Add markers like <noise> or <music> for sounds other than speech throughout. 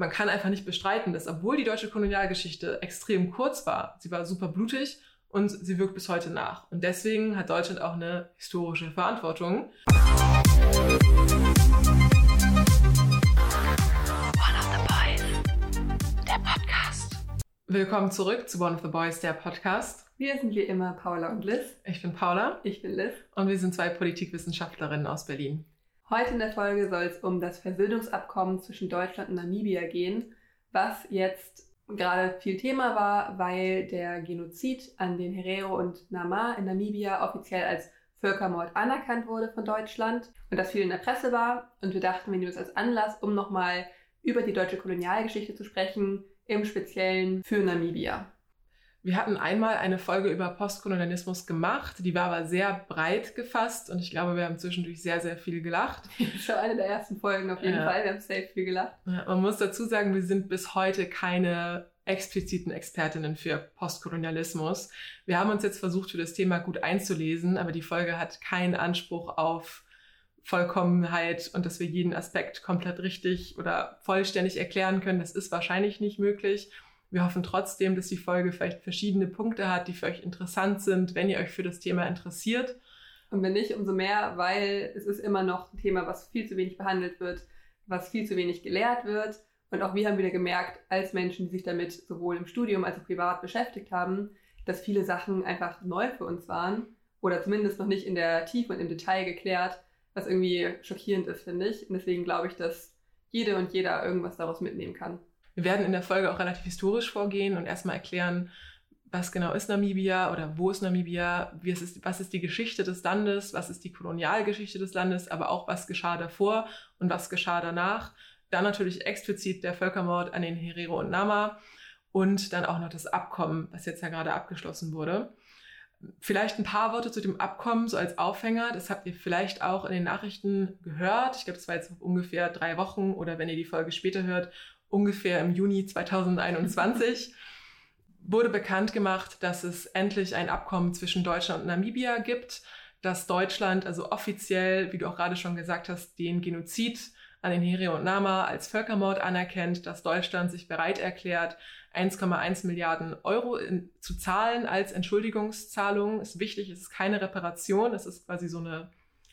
man kann einfach nicht bestreiten, dass obwohl die deutsche Kolonialgeschichte extrem kurz war, sie war super blutig und sie wirkt bis heute nach. Und deswegen hat Deutschland auch eine historische Verantwortung. Willkommen zurück zu One of the Boys, der Podcast. Wir sind wie immer Paula und Liz. Ich bin Paula. Ich bin Liz. Und wir sind zwei Politikwissenschaftlerinnen aus Berlin. Heute in der Folge soll es um das Versöhnungsabkommen zwischen Deutschland und Namibia gehen, was jetzt gerade viel Thema war, weil der Genozid an den Herero und Nama in Namibia offiziell als Völkermord anerkannt wurde von Deutschland und das viel in der Presse war. Und wir dachten, wir nehmen es als Anlass, um nochmal über die deutsche Kolonialgeschichte zu sprechen, im Speziellen für Namibia. Wir hatten einmal eine Folge über Postkolonialismus gemacht, die war aber sehr breit gefasst und ich glaube, wir haben zwischendurch sehr, sehr viel gelacht. <laughs> Schon eine der ersten Folgen auf jeden ja. Fall, wir haben sehr viel gelacht. Ja, man muss dazu sagen, wir sind bis heute keine expliziten Expertinnen für Postkolonialismus. Wir haben uns jetzt versucht, für das Thema gut einzulesen, aber die Folge hat keinen Anspruch auf Vollkommenheit und dass wir jeden Aspekt komplett richtig oder vollständig erklären können. Das ist wahrscheinlich nicht möglich. Wir hoffen trotzdem, dass die Folge vielleicht verschiedene Punkte hat, die für euch interessant sind, wenn ihr euch für das Thema interessiert. Und wenn nicht, umso mehr, weil es ist immer noch ein Thema, was viel zu wenig behandelt wird, was viel zu wenig gelehrt wird. Und auch wir haben wieder gemerkt, als Menschen, die sich damit sowohl im Studium als auch privat beschäftigt haben, dass viele Sachen einfach neu für uns waren oder zumindest noch nicht in der Tiefe und im Detail geklärt, was irgendwie schockierend ist, finde ich. Und deswegen glaube ich, dass jede und jeder irgendwas daraus mitnehmen kann. Wir werden in der Folge auch relativ historisch vorgehen und erstmal erklären, was genau ist Namibia oder wo ist Namibia, ist, was ist die Geschichte des Landes, was ist die Kolonialgeschichte des Landes, aber auch was geschah davor und was geschah danach. Dann natürlich explizit der Völkermord an den Herero und Nama und dann auch noch das Abkommen, was jetzt ja gerade abgeschlossen wurde. Vielleicht ein paar Worte zu dem Abkommen, so als Aufhänger. Das habt ihr vielleicht auch in den Nachrichten gehört. Ich glaube, das war jetzt ungefähr drei Wochen oder wenn ihr die Folge später hört, ungefähr im Juni 2021 wurde bekannt gemacht, dass es endlich ein Abkommen zwischen Deutschland und Namibia gibt, dass Deutschland also offiziell, wie du auch gerade schon gesagt hast, den Genozid an den Herero und Nama als Völkermord anerkennt, dass Deutschland sich bereit erklärt, 1,1 Milliarden Euro in, zu zahlen als Entschuldigungszahlung. Ist wichtig, es ist keine Reparation, es ist quasi so eine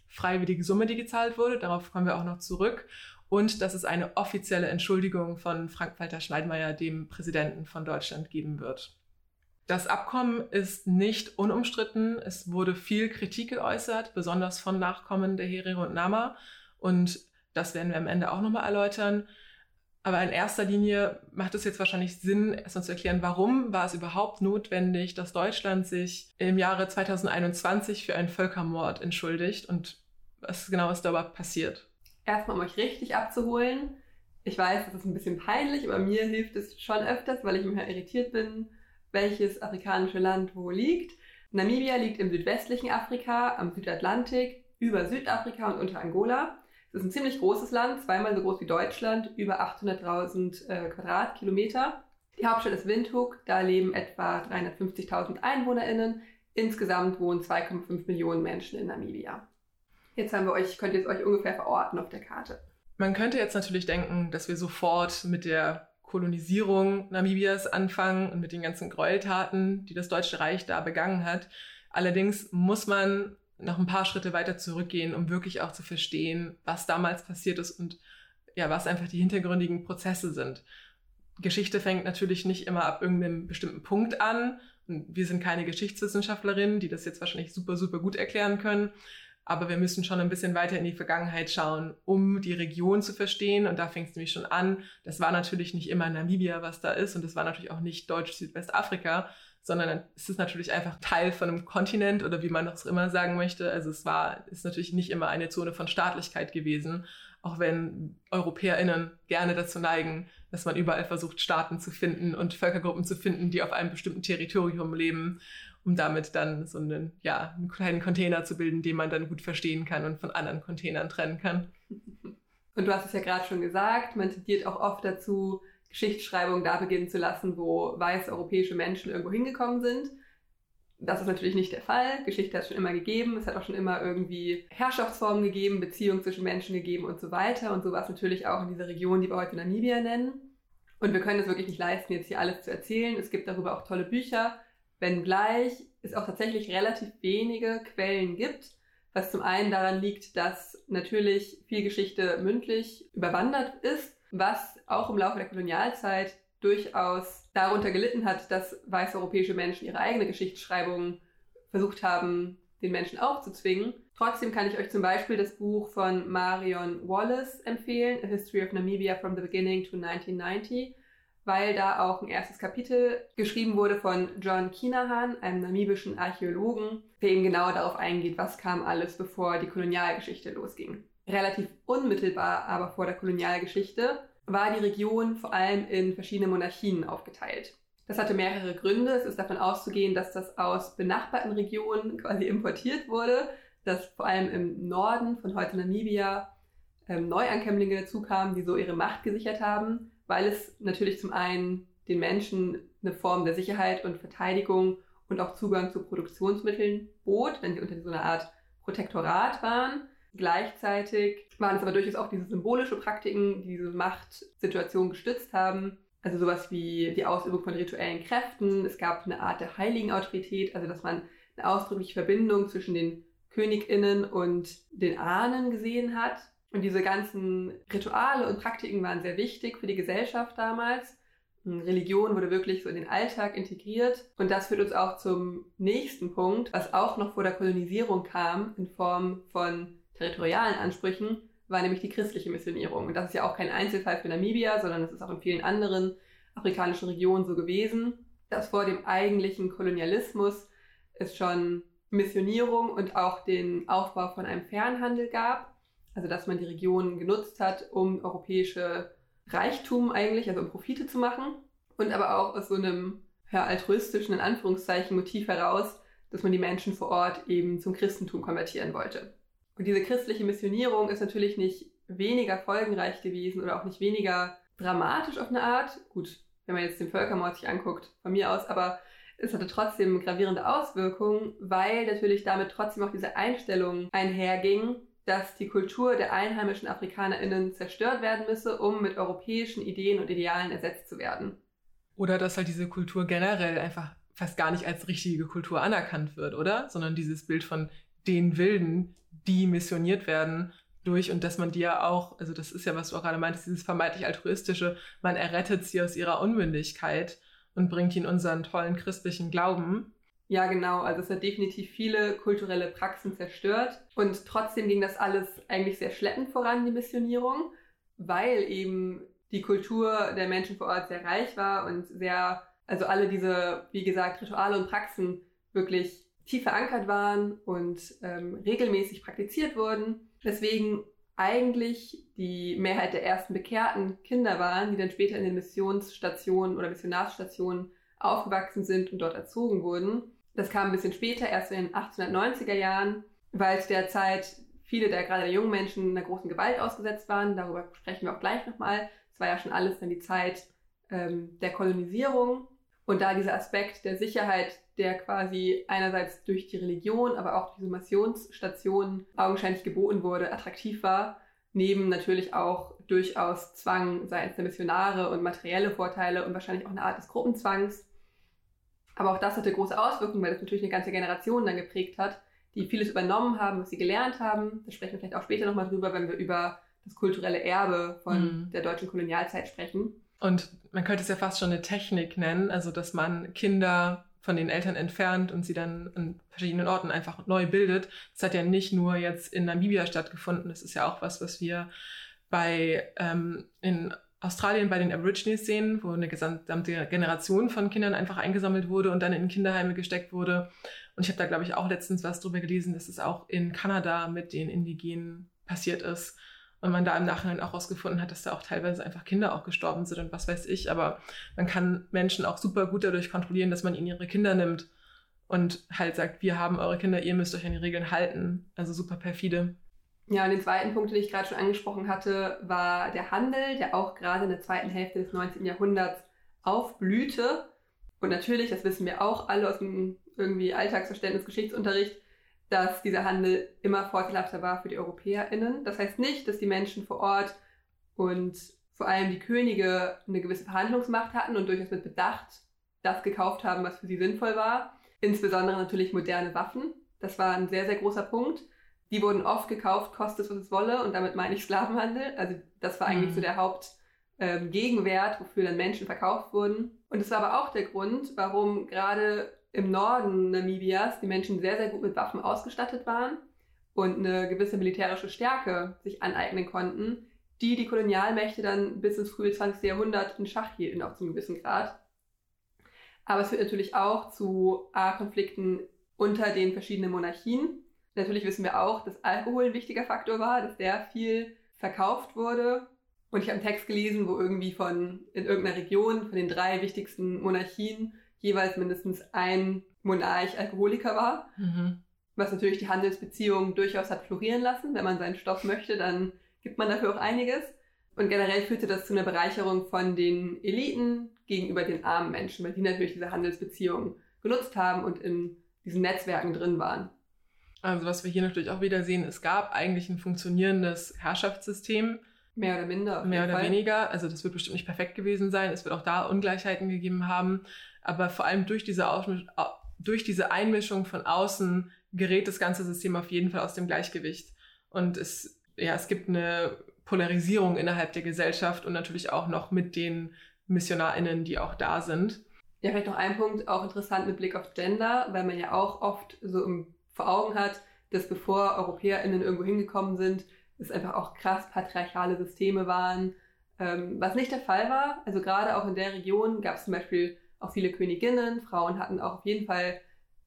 freiwillige Summe, die gezahlt wurde. Darauf kommen wir auch noch zurück und dass es eine offizielle Entschuldigung von Frank-Walter Schneidmeier, dem Präsidenten von Deutschland, geben wird. Das Abkommen ist nicht unumstritten. Es wurde viel Kritik geäußert, besonders von Nachkommen der Herero und Nama. Und das werden wir am Ende auch nochmal erläutern. Aber in erster Linie macht es jetzt wahrscheinlich Sinn, erstmal zu erklären, warum war es überhaupt notwendig, dass Deutschland sich im Jahre 2021 für einen Völkermord entschuldigt und was genau ist dabei passiert erstmal um euch richtig abzuholen. Ich weiß, das ist ein bisschen peinlich, aber mir hilft es schon öfters, weil ich immer irritiert bin, welches afrikanische Land wo liegt. Namibia liegt im südwestlichen Afrika, am Südatlantik, über Südafrika und unter Angola. Es ist ein ziemlich großes Land, zweimal so groß wie Deutschland, über 800.000 äh, Quadratkilometer. Die Hauptstadt ist Windhoek, da leben etwa 350.000 EinwohnerInnen. Insgesamt wohnen 2,5 Millionen Menschen in Namibia. Jetzt haben wir euch, könnt ihr euch ungefähr verorten auf der Karte. Man könnte jetzt natürlich denken, dass wir sofort mit der Kolonisierung Namibias anfangen und mit den ganzen Gräueltaten, die das Deutsche Reich da begangen hat. Allerdings muss man noch ein paar Schritte weiter zurückgehen, um wirklich auch zu verstehen, was damals passiert ist und ja, was einfach die hintergründigen Prozesse sind. Geschichte fängt natürlich nicht immer ab irgendeinem bestimmten Punkt an. wir sind keine Geschichtswissenschaftlerinnen, die das jetzt wahrscheinlich super, super gut erklären können aber wir müssen schon ein bisschen weiter in die Vergangenheit schauen, um die Region zu verstehen. Und da fängt es nämlich schon an. Das war natürlich nicht immer Namibia, was da ist, und das war natürlich auch nicht Deutsch-Südwestafrika, sondern es ist natürlich einfach Teil von einem Kontinent oder wie man das immer sagen möchte. Also es war, ist natürlich nicht immer eine Zone von Staatlichkeit gewesen, auch wenn EuropäerInnen gerne dazu neigen, dass man überall versucht, Staaten zu finden und Völkergruppen zu finden, die auf einem bestimmten Territorium leben um damit dann so einen, ja, einen kleinen Container zu bilden, den man dann gut verstehen kann und von anderen Containern trennen kann. Und du hast es ja gerade schon gesagt, man tendiert auch oft dazu, Geschichtsschreibung da beginnen zu lassen, wo weiße europäische Menschen irgendwo hingekommen sind. Das ist natürlich nicht der Fall. Geschichte hat es schon immer gegeben. Es hat auch schon immer irgendwie Herrschaftsformen gegeben, Beziehungen zwischen Menschen gegeben und so weiter. Und so war es natürlich auch in dieser Region, die wir heute Namibia nennen. Und wir können es wirklich nicht leisten, jetzt hier alles zu erzählen. Es gibt darüber auch tolle Bücher, wenngleich es auch tatsächlich relativ wenige Quellen gibt, was zum einen daran liegt, dass natürlich viel Geschichte mündlich überwandert ist, was auch im Laufe der Kolonialzeit durchaus darunter gelitten hat, dass weiße europäische Menschen ihre eigene Geschichtsschreibung versucht haben, den Menschen aufzuzwingen. Trotzdem kann ich euch zum Beispiel das Buch von Marion Wallace empfehlen, A History of Namibia from the Beginning to 1990, weil da auch ein erstes Kapitel geschrieben wurde von John Kinahan, einem namibischen Archäologen, der eben genau darauf eingeht, was kam alles, bevor die Kolonialgeschichte losging. Relativ unmittelbar aber vor der Kolonialgeschichte war die Region vor allem in verschiedene Monarchien aufgeteilt. Das hatte mehrere Gründe. Es ist davon auszugehen, dass das aus benachbarten Regionen quasi importiert wurde, dass vor allem im Norden von heute Namibia ähm, Neuankömmlinge dazu kamen, die so ihre Macht gesichert haben, weil es natürlich zum einen den Menschen eine Form der Sicherheit und Verteidigung und auch Zugang zu Produktionsmitteln bot, wenn sie unter so einer Art Protektorat waren. Gleichzeitig waren es aber durchaus auch diese symbolische Praktiken, die diese Machtsituation gestützt haben. Also sowas wie die Ausübung von rituellen Kräften. Es gab eine Art der heiligen Autorität, also dass man eine ausdrückliche Verbindung zwischen den KönigInnen und den Ahnen gesehen hat. Und diese ganzen Rituale und Praktiken waren sehr wichtig für die Gesellschaft damals. Religion wurde wirklich so in den Alltag integriert. Und das führt uns auch zum nächsten Punkt, was auch noch vor der Kolonisierung kam, in Form von territorialen Ansprüchen, war nämlich die christliche Missionierung. Und das ist ja auch kein Einzelfall für Namibia, sondern es ist auch in vielen anderen afrikanischen Regionen so gewesen, dass vor dem eigentlichen Kolonialismus es schon Missionierung und auch den Aufbau von einem Fernhandel gab. Also dass man die Regionen genutzt hat, um europäische Reichtum eigentlich, also um Profite zu machen. Und aber auch aus so einem ja, altruistischen, in Anführungszeichen, Motiv heraus, dass man die Menschen vor Ort eben zum Christentum konvertieren wollte. Und diese christliche Missionierung ist natürlich nicht weniger folgenreich gewesen oder auch nicht weniger dramatisch auf eine Art. Gut, wenn man jetzt den Völkermord sich anguckt, von mir aus, aber es hatte trotzdem gravierende Auswirkungen, weil natürlich damit trotzdem auch diese Einstellung einherging, dass die Kultur der einheimischen AfrikanerInnen zerstört werden müsse, um mit europäischen Ideen und Idealen ersetzt zu werden. Oder dass halt diese Kultur generell einfach fast gar nicht als richtige Kultur anerkannt wird, oder? Sondern dieses Bild von den Wilden, die missioniert werden durch und dass man die ja auch, also das ist ja, was du auch gerade meintest, dieses vermeintlich altruistische, man errettet sie aus ihrer Unmündigkeit und bringt ihnen unseren tollen christlichen Glauben. Ja, genau. Also es hat definitiv viele kulturelle Praxen zerstört. Und trotzdem ging das alles eigentlich sehr schleppend voran, die Missionierung, weil eben die Kultur der Menschen vor Ort sehr reich war und sehr, also alle diese, wie gesagt, Rituale und Praxen wirklich tief verankert waren und ähm, regelmäßig praktiziert wurden. Deswegen eigentlich die Mehrheit der ersten bekehrten Kinder waren, die dann später in den Missionsstationen oder Missionarsstationen aufgewachsen sind und dort erzogen wurden. Das kam ein bisschen später, erst in den 1890er Jahren, weil es derzeit viele der gerade der jungen Menschen einer großen Gewalt ausgesetzt waren. Darüber sprechen wir auch gleich nochmal. Es war ja schon alles dann die Zeit ähm, der Kolonisierung. Und da dieser Aspekt der Sicherheit der quasi einerseits durch die Religion, aber auch diese Missionsstationen augenscheinlich geboten wurde, attraktiv war, neben natürlich auch durchaus Zwang seitens der Missionare und materielle Vorteile und wahrscheinlich auch eine Art des Gruppenzwangs. Aber auch das hatte große Auswirkungen, weil das natürlich eine ganze Generation dann geprägt hat, die vieles übernommen haben, was sie gelernt haben. Da sprechen wir vielleicht auch später nochmal drüber, wenn wir über das kulturelle Erbe von mhm. der deutschen Kolonialzeit sprechen. Und man könnte es ja fast schon eine Technik nennen, also dass man Kinder von den Eltern entfernt und sie dann an verschiedenen Orten einfach neu bildet. Das hat ja nicht nur jetzt in Namibia stattgefunden, das ist ja auch was, was wir bei ähm, in Australien bei den Aborigines sehen, wo eine gesamte Generation von Kindern einfach eingesammelt wurde und dann in Kinderheime gesteckt wurde. Und ich habe da, glaube ich, auch letztens was drüber gelesen, dass es auch in Kanada mit den Indigenen passiert ist. Und man da im Nachhinein auch herausgefunden hat, dass da auch teilweise einfach Kinder auch gestorben sind und was weiß ich. Aber man kann Menschen auch super gut dadurch kontrollieren, dass man ihnen ihre Kinder nimmt und halt sagt, wir haben eure Kinder, ihr müsst euch an die Regeln halten. Also super perfide. Ja, und den zweiten Punkt, den ich gerade schon angesprochen hatte, war der Handel, der auch gerade in der zweiten Hälfte des 19. Jahrhunderts aufblühte. Und natürlich, das wissen wir auch alle aus dem irgendwie Alltagsverständnis, Geschichtsunterricht, dass dieser Handel immer vorteilhafter war für die EuropäerInnen. Das heißt nicht, dass die Menschen vor Ort und vor allem die Könige eine gewisse Verhandlungsmacht hatten und durchaus mit Bedacht das gekauft haben, was für sie sinnvoll war. Insbesondere natürlich moderne Waffen. Das war ein sehr, sehr großer Punkt. Die wurden oft gekauft, kostet es, was es wolle, und damit meine ich Sklavenhandel. Also das war eigentlich mhm. so der Hauptgegenwert, ähm, wofür dann Menschen verkauft wurden. Und es war aber auch der Grund, warum gerade im Norden Namibias die Menschen sehr, sehr gut mit Waffen ausgestattet waren und eine gewisse militärische Stärke sich aneignen konnten, die die Kolonialmächte dann bis ins frühe 20. Jahrhundert in Schach hielten, auch zu einem gewissen Grad. Aber es führt natürlich auch zu A-Konflikten unter den verschiedenen Monarchien. Natürlich wissen wir auch, dass Alkohol ein wichtiger Faktor war, dass der viel verkauft wurde. Und ich habe einen Text gelesen, wo irgendwie von in irgendeiner Region von den drei wichtigsten Monarchien jeweils mindestens ein Monarch Alkoholiker war. Mhm. Was natürlich die Handelsbeziehungen durchaus hat florieren lassen. Wenn man seinen Stoff möchte, dann gibt man dafür auch einiges. Und generell führte das zu einer Bereicherung von den Eliten gegenüber den armen Menschen, weil die natürlich diese Handelsbeziehungen genutzt haben und in diesen Netzwerken drin waren. Also was wir hier natürlich auch wieder sehen, es gab eigentlich ein funktionierendes Herrschaftssystem. Mehr oder minder. Mehr oder Fall. weniger. Also das wird bestimmt nicht perfekt gewesen sein. Es wird auch da Ungleichheiten gegeben haben. Aber vor allem durch diese, durch diese Einmischung von außen gerät das ganze System auf jeden Fall aus dem Gleichgewicht. Und es, ja, es gibt eine Polarisierung innerhalb der Gesellschaft und natürlich auch noch mit den MissionarInnen, die auch da sind. Ja, vielleicht noch ein Punkt, auch interessant mit Blick auf Gender, weil man ja auch oft so im, vor Augen hat, dass bevor EuropäerInnen irgendwo hingekommen sind, es einfach auch krass patriarchale Systeme waren, ähm, was nicht der Fall war. Also gerade auch in der Region gab es zum Beispiel auch viele Königinnen, Frauen hatten auch auf jeden Fall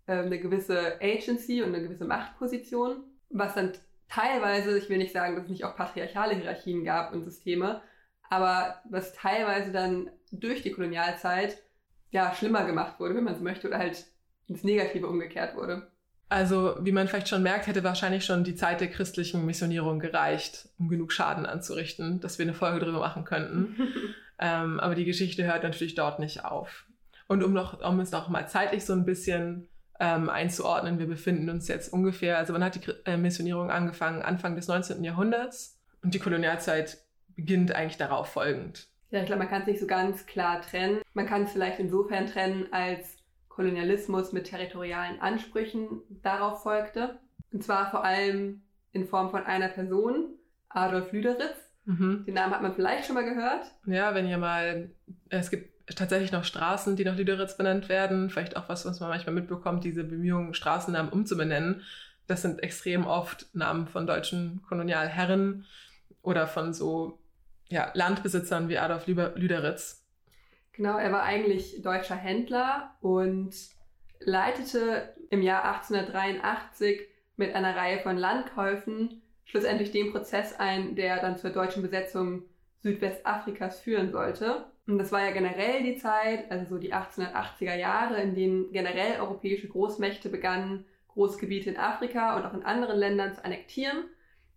ähm, eine gewisse Agency und eine gewisse Machtposition, was dann teilweise, ich will nicht sagen, dass es nicht auch patriarchale Hierarchien gab und Systeme, aber was teilweise dann durch die Kolonialzeit ja schlimmer gemacht wurde, wenn man so möchte, oder halt ins Negative umgekehrt wurde. Also, wie man vielleicht schon merkt, hätte wahrscheinlich schon die Zeit der christlichen Missionierung gereicht, um genug Schaden anzurichten, dass wir eine Folge darüber machen könnten. <laughs> ähm, aber die Geschichte hört natürlich dort nicht auf. Und um noch, um es noch mal zeitlich so ein bisschen ähm, einzuordnen. Wir befinden uns jetzt ungefähr, also wann hat die äh, Missionierung angefangen? Anfang des 19. Jahrhunderts und die Kolonialzeit beginnt eigentlich darauf folgend. Ja, ich glaube, man kann es nicht so ganz klar trennen. Man kann es vielleicht insofern trennen, als Kolonialismus mit territorialen Ansprüchen darauf folgte. Und zwar vor allem in Form von einer Person, Adolf Lüderitz. Mhm. Den Namen hat man vielleicht schon mal gehört. Ja, wenn ihr mal, es gibt tatsächlich noch Straßen, die nach Lüderitz benannt werden. Vielleicht auch was, was man manchmal mitbekommt, diese Bemühungen, Straßennamen umzubenennen. Das sind extrem oft Namen von deutschen Kolonialherren oder von so ja, Landbesitzern wie Adolf Lüderitz. Genau, er war eigentlich deutscher Händler und leitete im Jahr 1883 mit einer Reihe von Landkäufen schlussendlich den Prozess ein, der dann zur deutschen Besetzung Südwestafrikas führen sollte. Und das war ja generell die Zeit, also so die 1880er Jahre, in denen generell europäische Großmächte begannen, Großgebiete in Afrika und auch in anderen Ländern zu annektieren.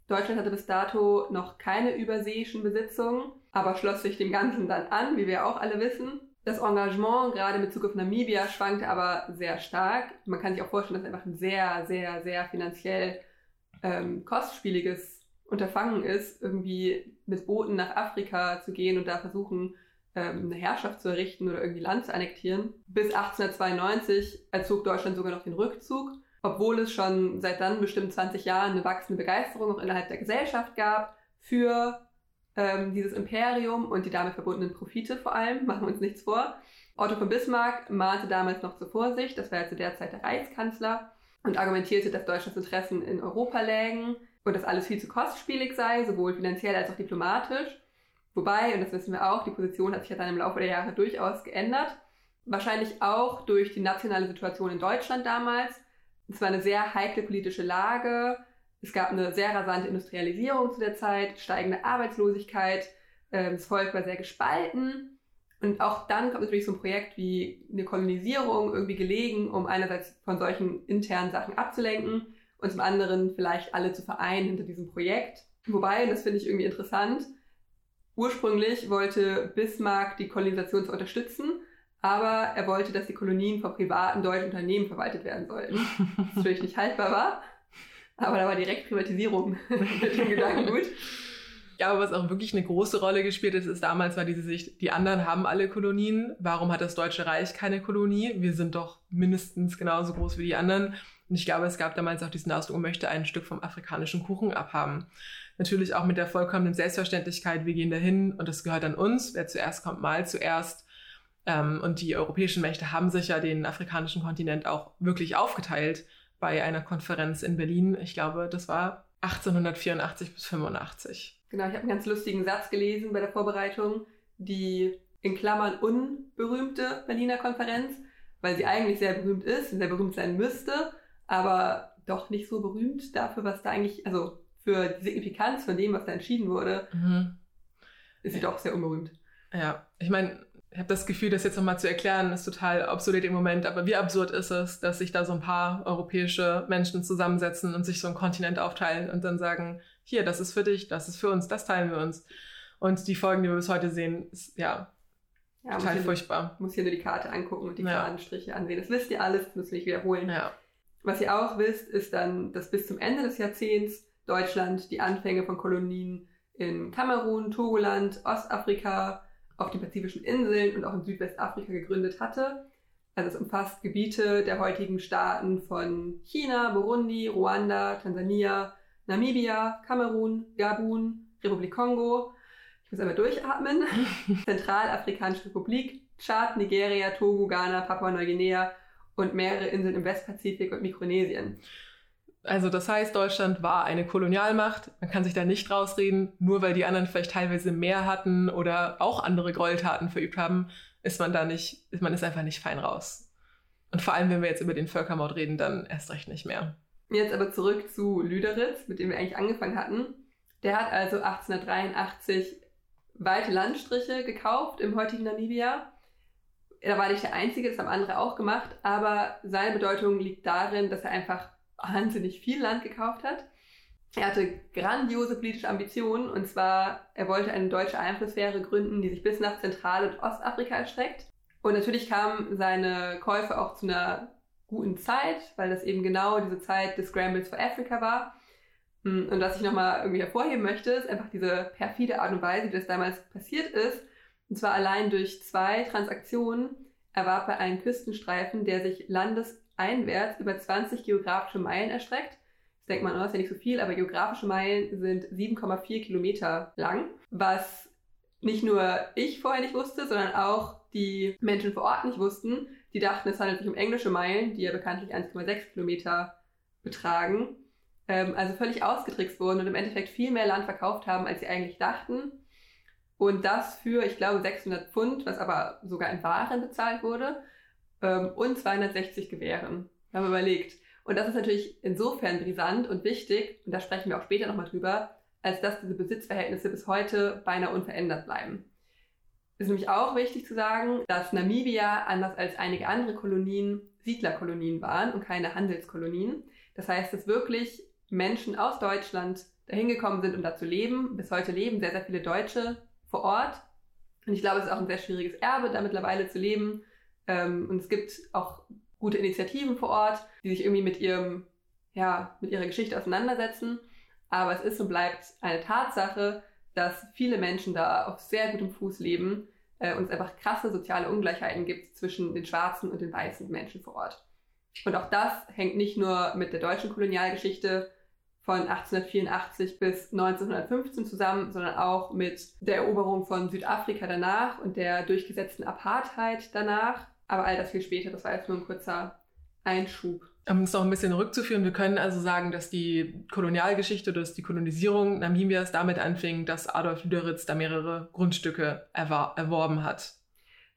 Deutschland hatte bis dato noch keine überseeischen Besitzungen, aber schloss sich dem Ganzen dann an, wie wir auch alle wissen. Das Engagement, gerade mit Bezug auf Namibia, schwankte aber sehr stark. Man kann sich auch vorstellen, dass es einfach ein sehr, sehr, sehr finanziell ähm, kostspieliges Unterfangen ist, irgendwie mit Booten nach Afrika zu gehen und da versuchen, ähm, eine Herrschaft zu errichten oder irgendwie Land zu annektieren. Bis 1892 erzog Deutschland sogar noch den Rückzug, obwohl es schon seit dann bestimmt 20 Jahren eine wachsende Begeisterung auch innerhalb der Gesellschaft gab für ähm, dieses Imperium und die damit verbundenen Profite vor allem, <laughs> machen wir uns nichts vor. Otto von Bismarck mahnte damals noch zur Vorsicht, das war ja zu der Zeit der Reichskanzler, und argumentierte, dass Deutschlands Interessen in Europa lägen und dass alles viel zu kostspielig sei, sowohl finanziell als auch diplomatisch. Wobei, und das wissen wir auch, die Position hat sich ja dann im Laufe der Jahre durchaus geändert. Wahrscheinlich auch durch die nationale Situation in Deutschland damals. Es war eine sehr heikle politische Lage. Es gab eine sehr rasante Industrialisierung zu der Zeit, steigende Arbeitslosigkeit. Ähm, das Volk war sehr gespalten. Und auch dann kommt natürlich so ein Projekt wie eine Kolonisierung irgendwie gelegen, um einerseits von solchen internen Sachen abzulenken und zum anderen vielleicht alle zu vereinen hinter diesem Projekt. Wobei, und das finde ich irgendwie interessant, ursprünglich wollte Bismarck die Kolonisation zu unterstützen, aber er wollte, dass die Kolonien von privaten deutschen Unternehmen verwaltet werden sollten. Was natürlich nicht haltbar war, aber da war direkt Privatisierung <laughs> mit dem Gedanken gut. glaube, was auch wirklich eine große Rolle gespielt ist, ist damals war diese Sicht, die anderen haben alle Kolonien. Warum hat das Deutsche Reich keine Kolonie? Wir sind doch mindestens genauso groß wie die anderen. Und ich glaube, es gab damals auch diesen Ausdruck, möchte ein Stück vom afrikanischen Kuchen abhaben. Natürlich auch mit der vollkommenen Selbstverständlichkeit, wir gehen dahin und das gehört an uns. Wer zuerst kommt, mal zuerst. Ähm, und die europäischen Mächte haben sich ja den afrikanischen Kontinent auch wirklich aufgeteilt bei einer Konferenz in Berlin. Ich glaube, das war 1884 bis 85. Genau, ich habe einen ganz lustigen Satz gelesen bei der Vorbereitung. Die in Klammern unberühmte Berliner Konferenz, weil sie eigentlich sehr berühmt ist und sehr berühmt sein müsste, aber doch nicht so berühmt dafür, was da eigentlich, also für die Signifikanz von dem, was da entschieden wurde, mhm. ist sie doch sehr unberühmt. Ja, ich meine, ich habe das Gefühl, das jetzt nochmal zu erklären, ist total obsolet im Moment. Aber wie absurd ist es, dass sich da so ein paar europäische Menschen zusammensetzen und sich so einen Kontinent aufteilen und dann sagen, hier, das ist für dich, das ist für uns, das teilen wir uns. Und die Folgen, die wir bis heute sehen, ist ja, ja total muss furchtbar. Muss hier nur die Karte angucken und die ja. Striche ansehen. Das wisst ihr alles, das müssen wir nicht wiederholen. Ja. Was ihr auch wisst, ist dann, dass bis zum Ende des Jahrzehnts Deutschland die Anfänge von Kolonien in Kamerun, Togoland, Ostafrika, auf den pazifischen Inseln und auch in Südwestafrika gegründet hatte. Also es umfasst Gebiete der heutigen Staaten von China, Burundi, Ruanda, Tansania, Namibia, Kamerun, Gabun, Republik Kongo. Ich muss einmal durchatmen. <laughs> Zentralafrikanische Republik, Tschad, Nigeria, Togo, Ghana, Papua-Neuguinea und mehrere Inseln im Westpazifik und Mikronesien. Also das heißt, Deutschland war eine Kolonialmacht. Man kann sich da nicht rausreden. Nur weil die anderen vielleicht teilweise mehr hatten oder auch andere Gräueltaten verübt haben, ist man da nicht, ist man ist einfach nicht fein raus. Und vor allem, wenn wir jetzt über den Völkermord reden, dann erst recht nicht mehr. Jetzt aber zurück zu Lüderitz, mit dem wir eigentlich angefangen hatten. Der hat also 1883 weite Landstriche gekauft im heutigen Namibia. Er war nicht der Einzige, das haben andere auch gemacht, aber seine Bedeutung liegt darin, dass er einfach wahnsinnig viel Land gekauft hat. Er hatte grandiose politische Ambitionen und zwar, er wollte eine deutsche Einflusssphäre gründen, die sich bis nach Zentral- und Ostafrika erstreckt. Und natürlich kamen seine Käufe auch zu einer guten Zeit, weil das eben genau diese Zeit des Scrambles for Africa war. Hm, und was ich nochmal irgendwie hervorheben möchte, ist einfach diese perfide Art und Weise, wie das damals passiert ist. Und zwar allein durch zwei Transaktionen erwarb er einen Küstenstreifen, der sich landes einwärts über 20 geografische Meilen erstreckt. Das denkt man, oh, ist ja nicht so viel, aber geografische Meilen sind 7,4 Kilometer lang, was nicht nur ich vorher nicht wusste, sondern auch die Menschen vor Ort nicht wussten. Die dachten, es handelt sich um englische Meilen, die ja bekanntlich 1,6 Kilometer betragen. Ähm, also völlig ausgetrickst wurden und im Endeffekt viel mehr Land verkauft haben, als sie eigentlich dachten. Und das für, ich glaube, 600 Pfund, was aber sogar in Waren bezahlt wurde ähm, und 260 Gewehren. Wir haben überlegt. Und das ist natürlich insofern brisant und wichtig, und da sprechen wir auch später nochmal drüber, als dass diese Besitzverhältnisse bis heute beinahe unverändert bleiben. Es ist nämlich auch wichtig zu sagen, dass Namibia, anders als einige andere Kolonien, Siedlerkolonien waren und keine Handelskolonien. Das heißt, dass wirklich Menschen aus Deutschland dahin gekommen sind, um da zu leben. Bis heute leben sehr, sehr viele Deutsche vor Ort. Und ich glaube, es ist auch ein sehr schwieriges Erbe, da mittlerweile zu leben. Ähm, und es gibt auch gute Initiativen vor Ort, die sich irgendwie mit ihrem, ja, mit ihrer Geschichte auseinandersetzen. Aber es ist und bleibt eine Tatsache, dass viele Menschen da auf sehr gutem Fuß leben äh, und es einfach krasse soziale Ungleichheiten gibt zwischen den schwarzen und den weißen Menschen vor Ort. Und auch das hängt nicht nur mit der deutschen Kolonialgeschichte von 1884 bis 1915 zusammen, sondern auch mit der Eroberung von Südafrika danach und der durchgesetzten Apartheid danach aber all das viel später, das war jetzt nur ein kurzer Einschub. Um es noch ein bisschen rückzuführen, wir können also sagen, dass die Kolonialgeschichte, dass die Kolonisierung Namibias damit anfing, dass Adolf Lüderitz da mehrere Grundstücke erwar erworben hat.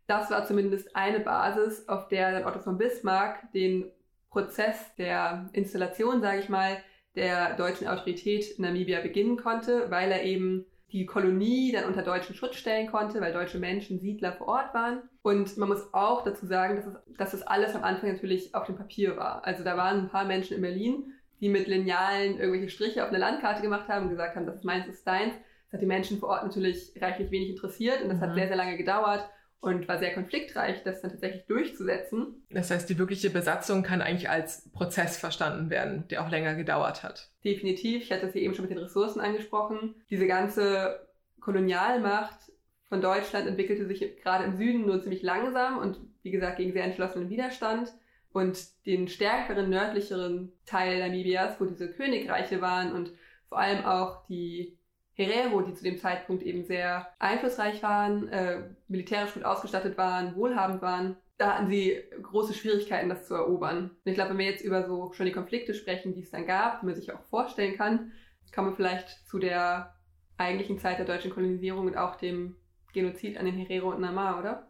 Das war zumindest eine Basis, auf der dann Otto von Bismarck den Prozess der Installation, sage ich mal, der deutschen Autorität in Namibia beginnen konnte, weil er eben die Kolonie dann unter deutschen Schutz stellen konnte, weil deutsche Menschen, Siedler vor Ort waren. Und man muss auch dazu sagen, dass, es, dass das alles am Anfang natürlich auf dem Papier war. Also da waren ein paar Menschen in Berlin, die mit Linealen irgendwelche Striche auf eine Landkarte gemacht haben und gesagt haben, das ist meins, das ist deins. Das hat die Menschen vor Ort natürlich reichlich wenig interessiert und das mhm. hat sehr, sehr lange gedauert. Und war sehr konfliktreich, das dann tatsächlich durchzusetzen. Das heißt, die wirkliche Besatzung kann eigentlich als Prozess verstanden werden, der auch länger gedauert hat. Definitiv. Ich hatte es hier eben schon mit den Ressourcen angesprochen. Diese ganze Kolonialmacht von Deutschland entwickelte sich gerade im Süden nur ziemlich langsam und wie gesagt gegen sehr entschlossenen Widerstand. Und den stärkeren, nördlicheren Teil Namibias, wo diese Königreiche waren und vor allem auch die Herero, die zu dem Zeitpunkt eben sehr einflussreich waren, äh, militärisch gut ausgestattet waren, wohlhabend waren, da hatten sie große Schwierigkeiten, das zu erobern. Und ich glaube, wenn wir jetzt über so schon die Konflikte sprechen, die es dann gab, die man sich auch vorstellen kann, kommen wir vielleicht zu der eigentlichen Zeit der deutschen Kolonisierung und auch dem Genozid an den Herero und Namar, oder?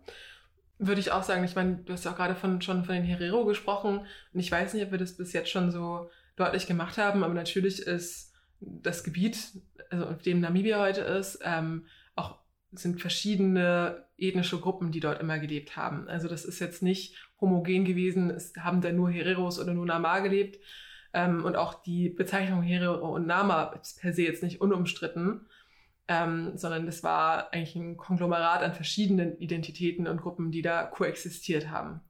Würde ich auch sagen. Ich meine, du hast ja auch gerade von, schon von den Herero gesprochen und ich weiß nicht, ob wir das bis jetzt schon so deutlich gemacht haben, aber natürlich ist das Gebiet, also auf dem Namibia heute ist, ähm, auch sind verschiedene ethnische Gruppen, die dort immer gelebt haben. Also das ist jetzt nicht homogen gewesen, es haben da nur Hereros oder nur Nama gelebt. Ähm, und auch die Bezeichnung Herero und Nama ist per se jetzt nicht unumstritten, ähm, sondern das war eigentlich ein Konglomerat an verschiedenen Identitäten und Gruppen, die da koexistiert haben.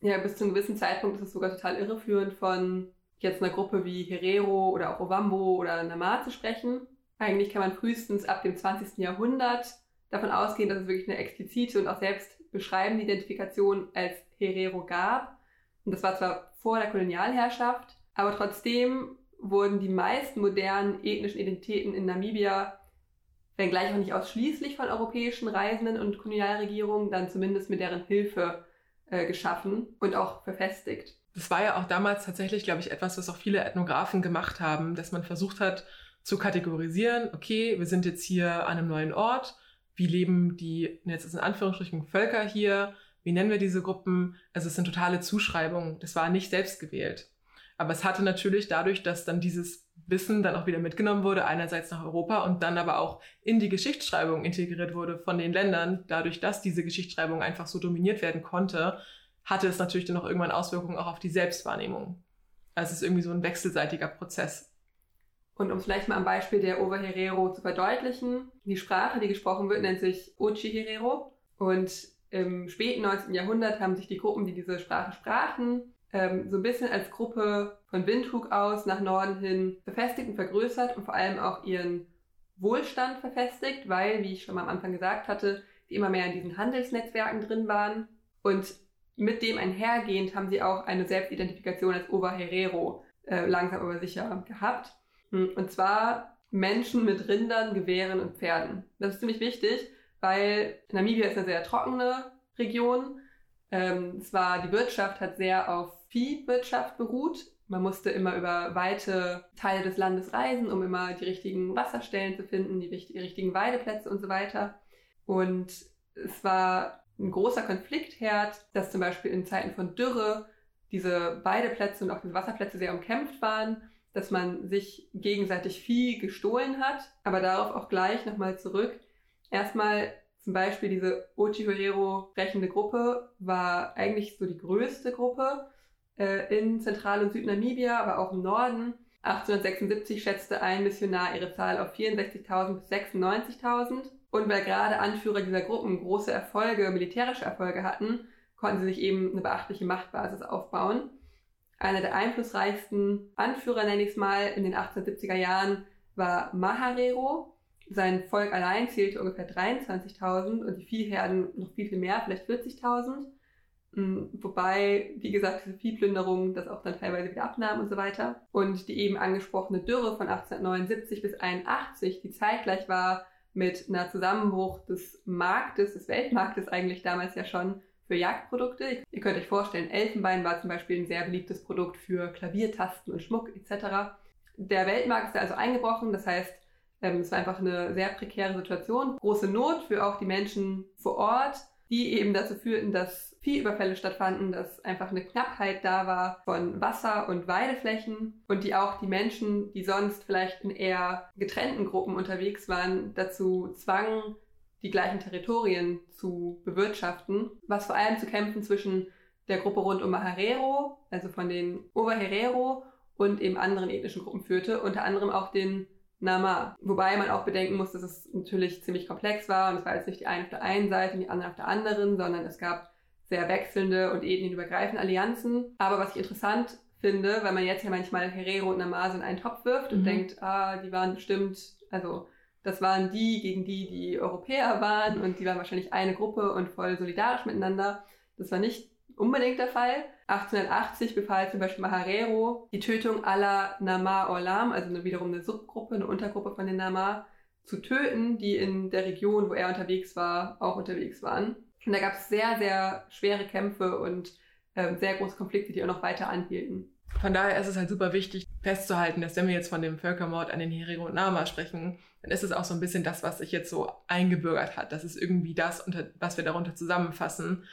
Ja, bis zu einem gewissen Zeitpunkt ist es sogar total irreführend von jetzt einer Gruppe wie Herero oder auch Ovambo oder Nama zu sprechen. Eigentlich kann man frühestens ab dem 20. Jahrhundert davon ausgehen, dass es wirklich eine explizite und auch selbst beschreibende Identifikation als Herero gab. Und das war zwar vor der Kolonialherrschaft, aber trotzdem wurden die meisten modernen ethnischen Identitäten in Namibia, wenngleich auch nicht ausschließlich von europäischen Reisenden und Kolonialregierungen, dann zumindest mit deren Hilfe äh, geschaffen und auch verfestigt das war ja auch damals tatsächlich, glaube ich, etwas, was auch viele Ethnographen gemacht haben, dass man versucht hat zu kategorisieren, okay, wir sind jetzt hier an einem neuen Ort, wie leben die, jetzt ist in Anführungsstrichen Völker hier, wie nennen wir diese Gruppen? Also es sind totale Zuschreibungen, das war nicht selbst gewählt. Aber es hatte natürlich dadurch, dass dann dieses Wissen dann auch wieder mitgenommen wurde, einerseits nach Europa und dann aber auch in die Geschichtsschreibung integriert wurde von den Ländern, dadurch, dass diese Geschichtsschreibung einfach so dominiert werden konnte, hatte es natürlich dann auch irgendwann Auswirkungen auch auf die Selbstwahrnehmung. Also es ist irgendwie so ein wechselseitiger Prozess. Und um es vielleicht mal am Beispiel der Oberherero zu verdeutlichen, die Sprache, die gesprochen wird, nennt sich Ochi-Herero. Und im späten 19. Jahrhundert haben sich die Gruppen, die diese Sprache sprachen, ähm, so ein bisschen als Gruppe von Windhoek aus nach Norden hin befestigt und vergrößert und vor allem auch ihren Wohlstand verfestigt, weil, wie ich schon mal am Anfang gesagt hatte, die immer mehr in diesen Handelsnetzwerken drin waren. Und mit dem einhergehend haben sie auch eine Selbstidentifikation als Oberherero äh, langsam aber sicher gehabt. Hm, und zwar Menschen mit Rindern, Gewehren und Pferden. Das ist ziemlich wichtig, weil Namibia ist eine sehr trockene Region. Ähm, zwar die Wirtschaft hat sehr auf Viehwirtschaft beruht. Man musste immer über weite Teile des Landes reisen, um immer die richtigen Wasserstellen zu finden, die richtigen Weideplätze und so weiter. Und es war ein großer Konfliktherd, dass zum Beispiel in Zeiten von Dürre diese Weideplätze und auch diese Wasserplätze sehr umkämpft waren, dass man sich gegenseitig Vieh gestohlen hat. Aber darauf auch gleich nochmal zurück. Erstmal zum Beispiel diese Ochihuerero sprechende Gruppe war eigentlich so die größte Gruppe äh, in Zentral- und Südnamibia, aber auch im Norden. 1876 schätzte ein Missionar ihre Zahl auf 64.000 bis 96.000. Und weil gerade Anführer dieser Gruppen große Erfolge, militärische Erfolge hatten, konnten sie sich eben eine beachtliche Machtbasis aufbauen. Einer der einflussreichsten Anführer, nenne ich es mal, in den 1870er Jahren war Maharero. Sein Volk allein zählte ungefähr 23.000 und die Viehherden noch viel, viel mehr, vielleicht 40.000. Hm, wobei, wie gesagt, diese Viehplünderung das auch dann teilweise wieder abnahm und so weiter. Und die eben angesprochene Dürre von 1879 bis 81, die zeitgleich war mit einer Zusammenbruch des Marktes, des Weltmarktes eigentlich damals ja schon für Jagdprodukte. Ihr könnt euch vorstellen, Elfenbein war zum Beispiel ein sehr beliebtes Produkt für Klaviertasten und Schmuck etc. Der Weltmarkt ist also eingebrochen, das heißt, ähm, es war einfach eine sehr prekäre Situation, große Not für auch die Menschen vor Ort die eben dazu führten, dass Viehüberfälle stattfanden, dass einfach eine Knappheit da war von Wasser und Weideflächen und die auch die Menschen, die sonst vielleicht in eher getrennten Gruppen unterwegs waren, dazu zwangen, die gleichen Territorien zu bewirtschaften, was vor allem zu Kämpfen zwischen der Gruppe rund um Maharero, also von den Oberherero und eben anderen ethnischen Gruppen führte, unter anderem auch den Nama. Wobei man auch bedenken muss, dass es natürlich ziemlich komplex war und es war jetzt nicht die eine auf der einen Seite und die andere auf der anderen, sondern es gab sehr wechselnde und ethnienübergreifende Allianzen. Aber was ich interessant finde, weil man jetzt ja manchmal Herero und Namase in einen Topf wirft und mhm. denkt, ah, die waren bestimmt, also das waren die gegen die, die Europäer waren und die waren wahrscheinlich eine Gruppe und voll solidarisch miteinander. Das war nicht unbedingt der Fall. 1880 befahl zum Beispiel Maharero die Tötung aller Nama Orlam, also wiederum eine Subgruppe, eine Untergruppe von den Nama, zu töten, die in der Region, wo er unterwegs war, auch unterwegs waren. Und da gab es sehr, sehr schwere Kämpfe und äh, sehr große Konflikte, die auch noch weiter anhielten. Von daher ist es halt super wichtig festzuhalten, dass wenn wir jetzt von dem Völkermord an den Herero und Nama sprechen, dann ist es auch so ein bisschen das, was sich jetzt so eingebürgert hat. Das ist irgendwie das, unter, was wir darunter zusammenfassen.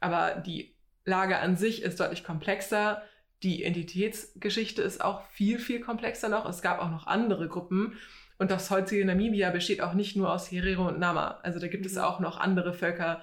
Aber die Lage an sich ist deutlich komplexer. Die Identitätsgeschichte ist auch viel, viel komplexer noch. Es gab auch noch andere Gruppen. Und das heutige Namibia besteht auch nicht nur aus Herero und Nama. Also da gibt mhm. es auch noch andere Völker,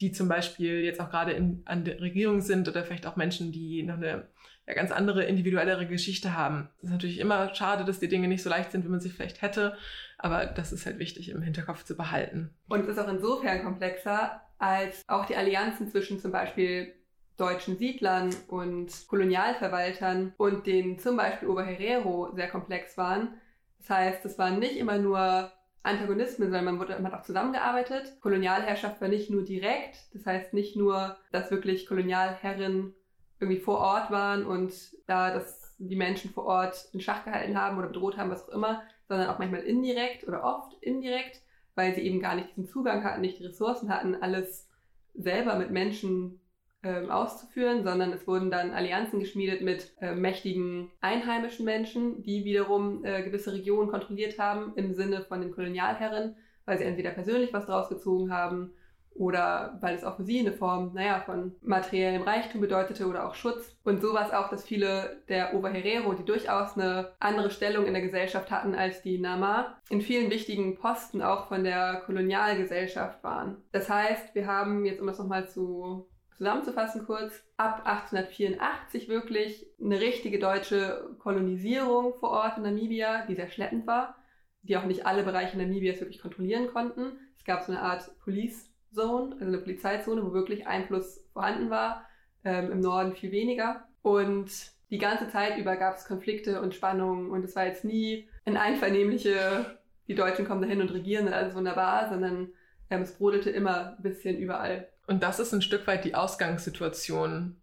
die zum Beispiel jetzt auch gerade in, an der Regierung sind oder vielleicht auch Menschen, die noch eine ja, ganz andere, individuellere Geschichte haben. Es ist natürlich immer schade, dass die Dinge nicht so leicht sind, wie man sie vielleicht hätte, aber das ist halt wichtig im Hinterkopf zu behalten. Und es ist auch insofern komplexer, als auch die Allianzen zwischen zum Beispiel deutschen Siedlern und Kolonialverwaltern und den zum Beispiel Oberherero sehr komplex waren. Das heißt, es waren nicht immer nur Antagonismen, sondern man, wurde, man hat auch zusammengearbeitet. Kolonialherrschaft war nicht nur direkt, das heißt nicht nur, dass wirklich Kolonialherren irgendwie vor Ort waren und da das die Menschen vor Ort in Schach gehalten haben oder bedroht haben, was auch immer, sondern auch manchmal indirekt oder oft indirekt, weil sie eben gar nicht diesen Zugang hatten, nicht die Ressourcen hatten, alles selber mit Menschen ähm, auszuführen, sondern es wurden dann Allianzen geschmiedet mit äh, mächtigen einheimischen Menschen, die wiederum äh, gewisse Regionen kontrolliert haben im Sinne von den Kolonialherren, weil sie entweder persönlich was draus gezogen haben oder weil es auch für sie eine Form, naja, von materiellem Reichtum bedeutete oder auch Schutz. Und so war es auch, dass viele der Oberherero, die durchaus eine andere Stellung in der Gesellschaft hatten als die Nama, in vielen wichtigen Posten auch von der Kolonialgesellschaft waren. Das heißt, wir haben jetzt, um das nochmal zu zusammenzufassen kurz, ab 1884 wirklich eine richtige deutsche Kolonisierung vor Ort in Namibia, die sehr schleppend war, die auch nicht alle Bereiche Namibias wirklich kontrollieren konnten. Es gab so eine Art Police Zone, also eine Polizeizone, wo wirklich Einfluss vorhanden war, ähm, im Norden viel weniger. Und die ganze Zeit über gab es Konflikte und Spannungen und es war jetzt nie ein einvernehmliche, die Deutschen kommen dahin und regieren und alles wunderbar, sondern ähm, es brodelte immer ein bisschen überall. Und das ist ein Stück weit die Ausgangssituation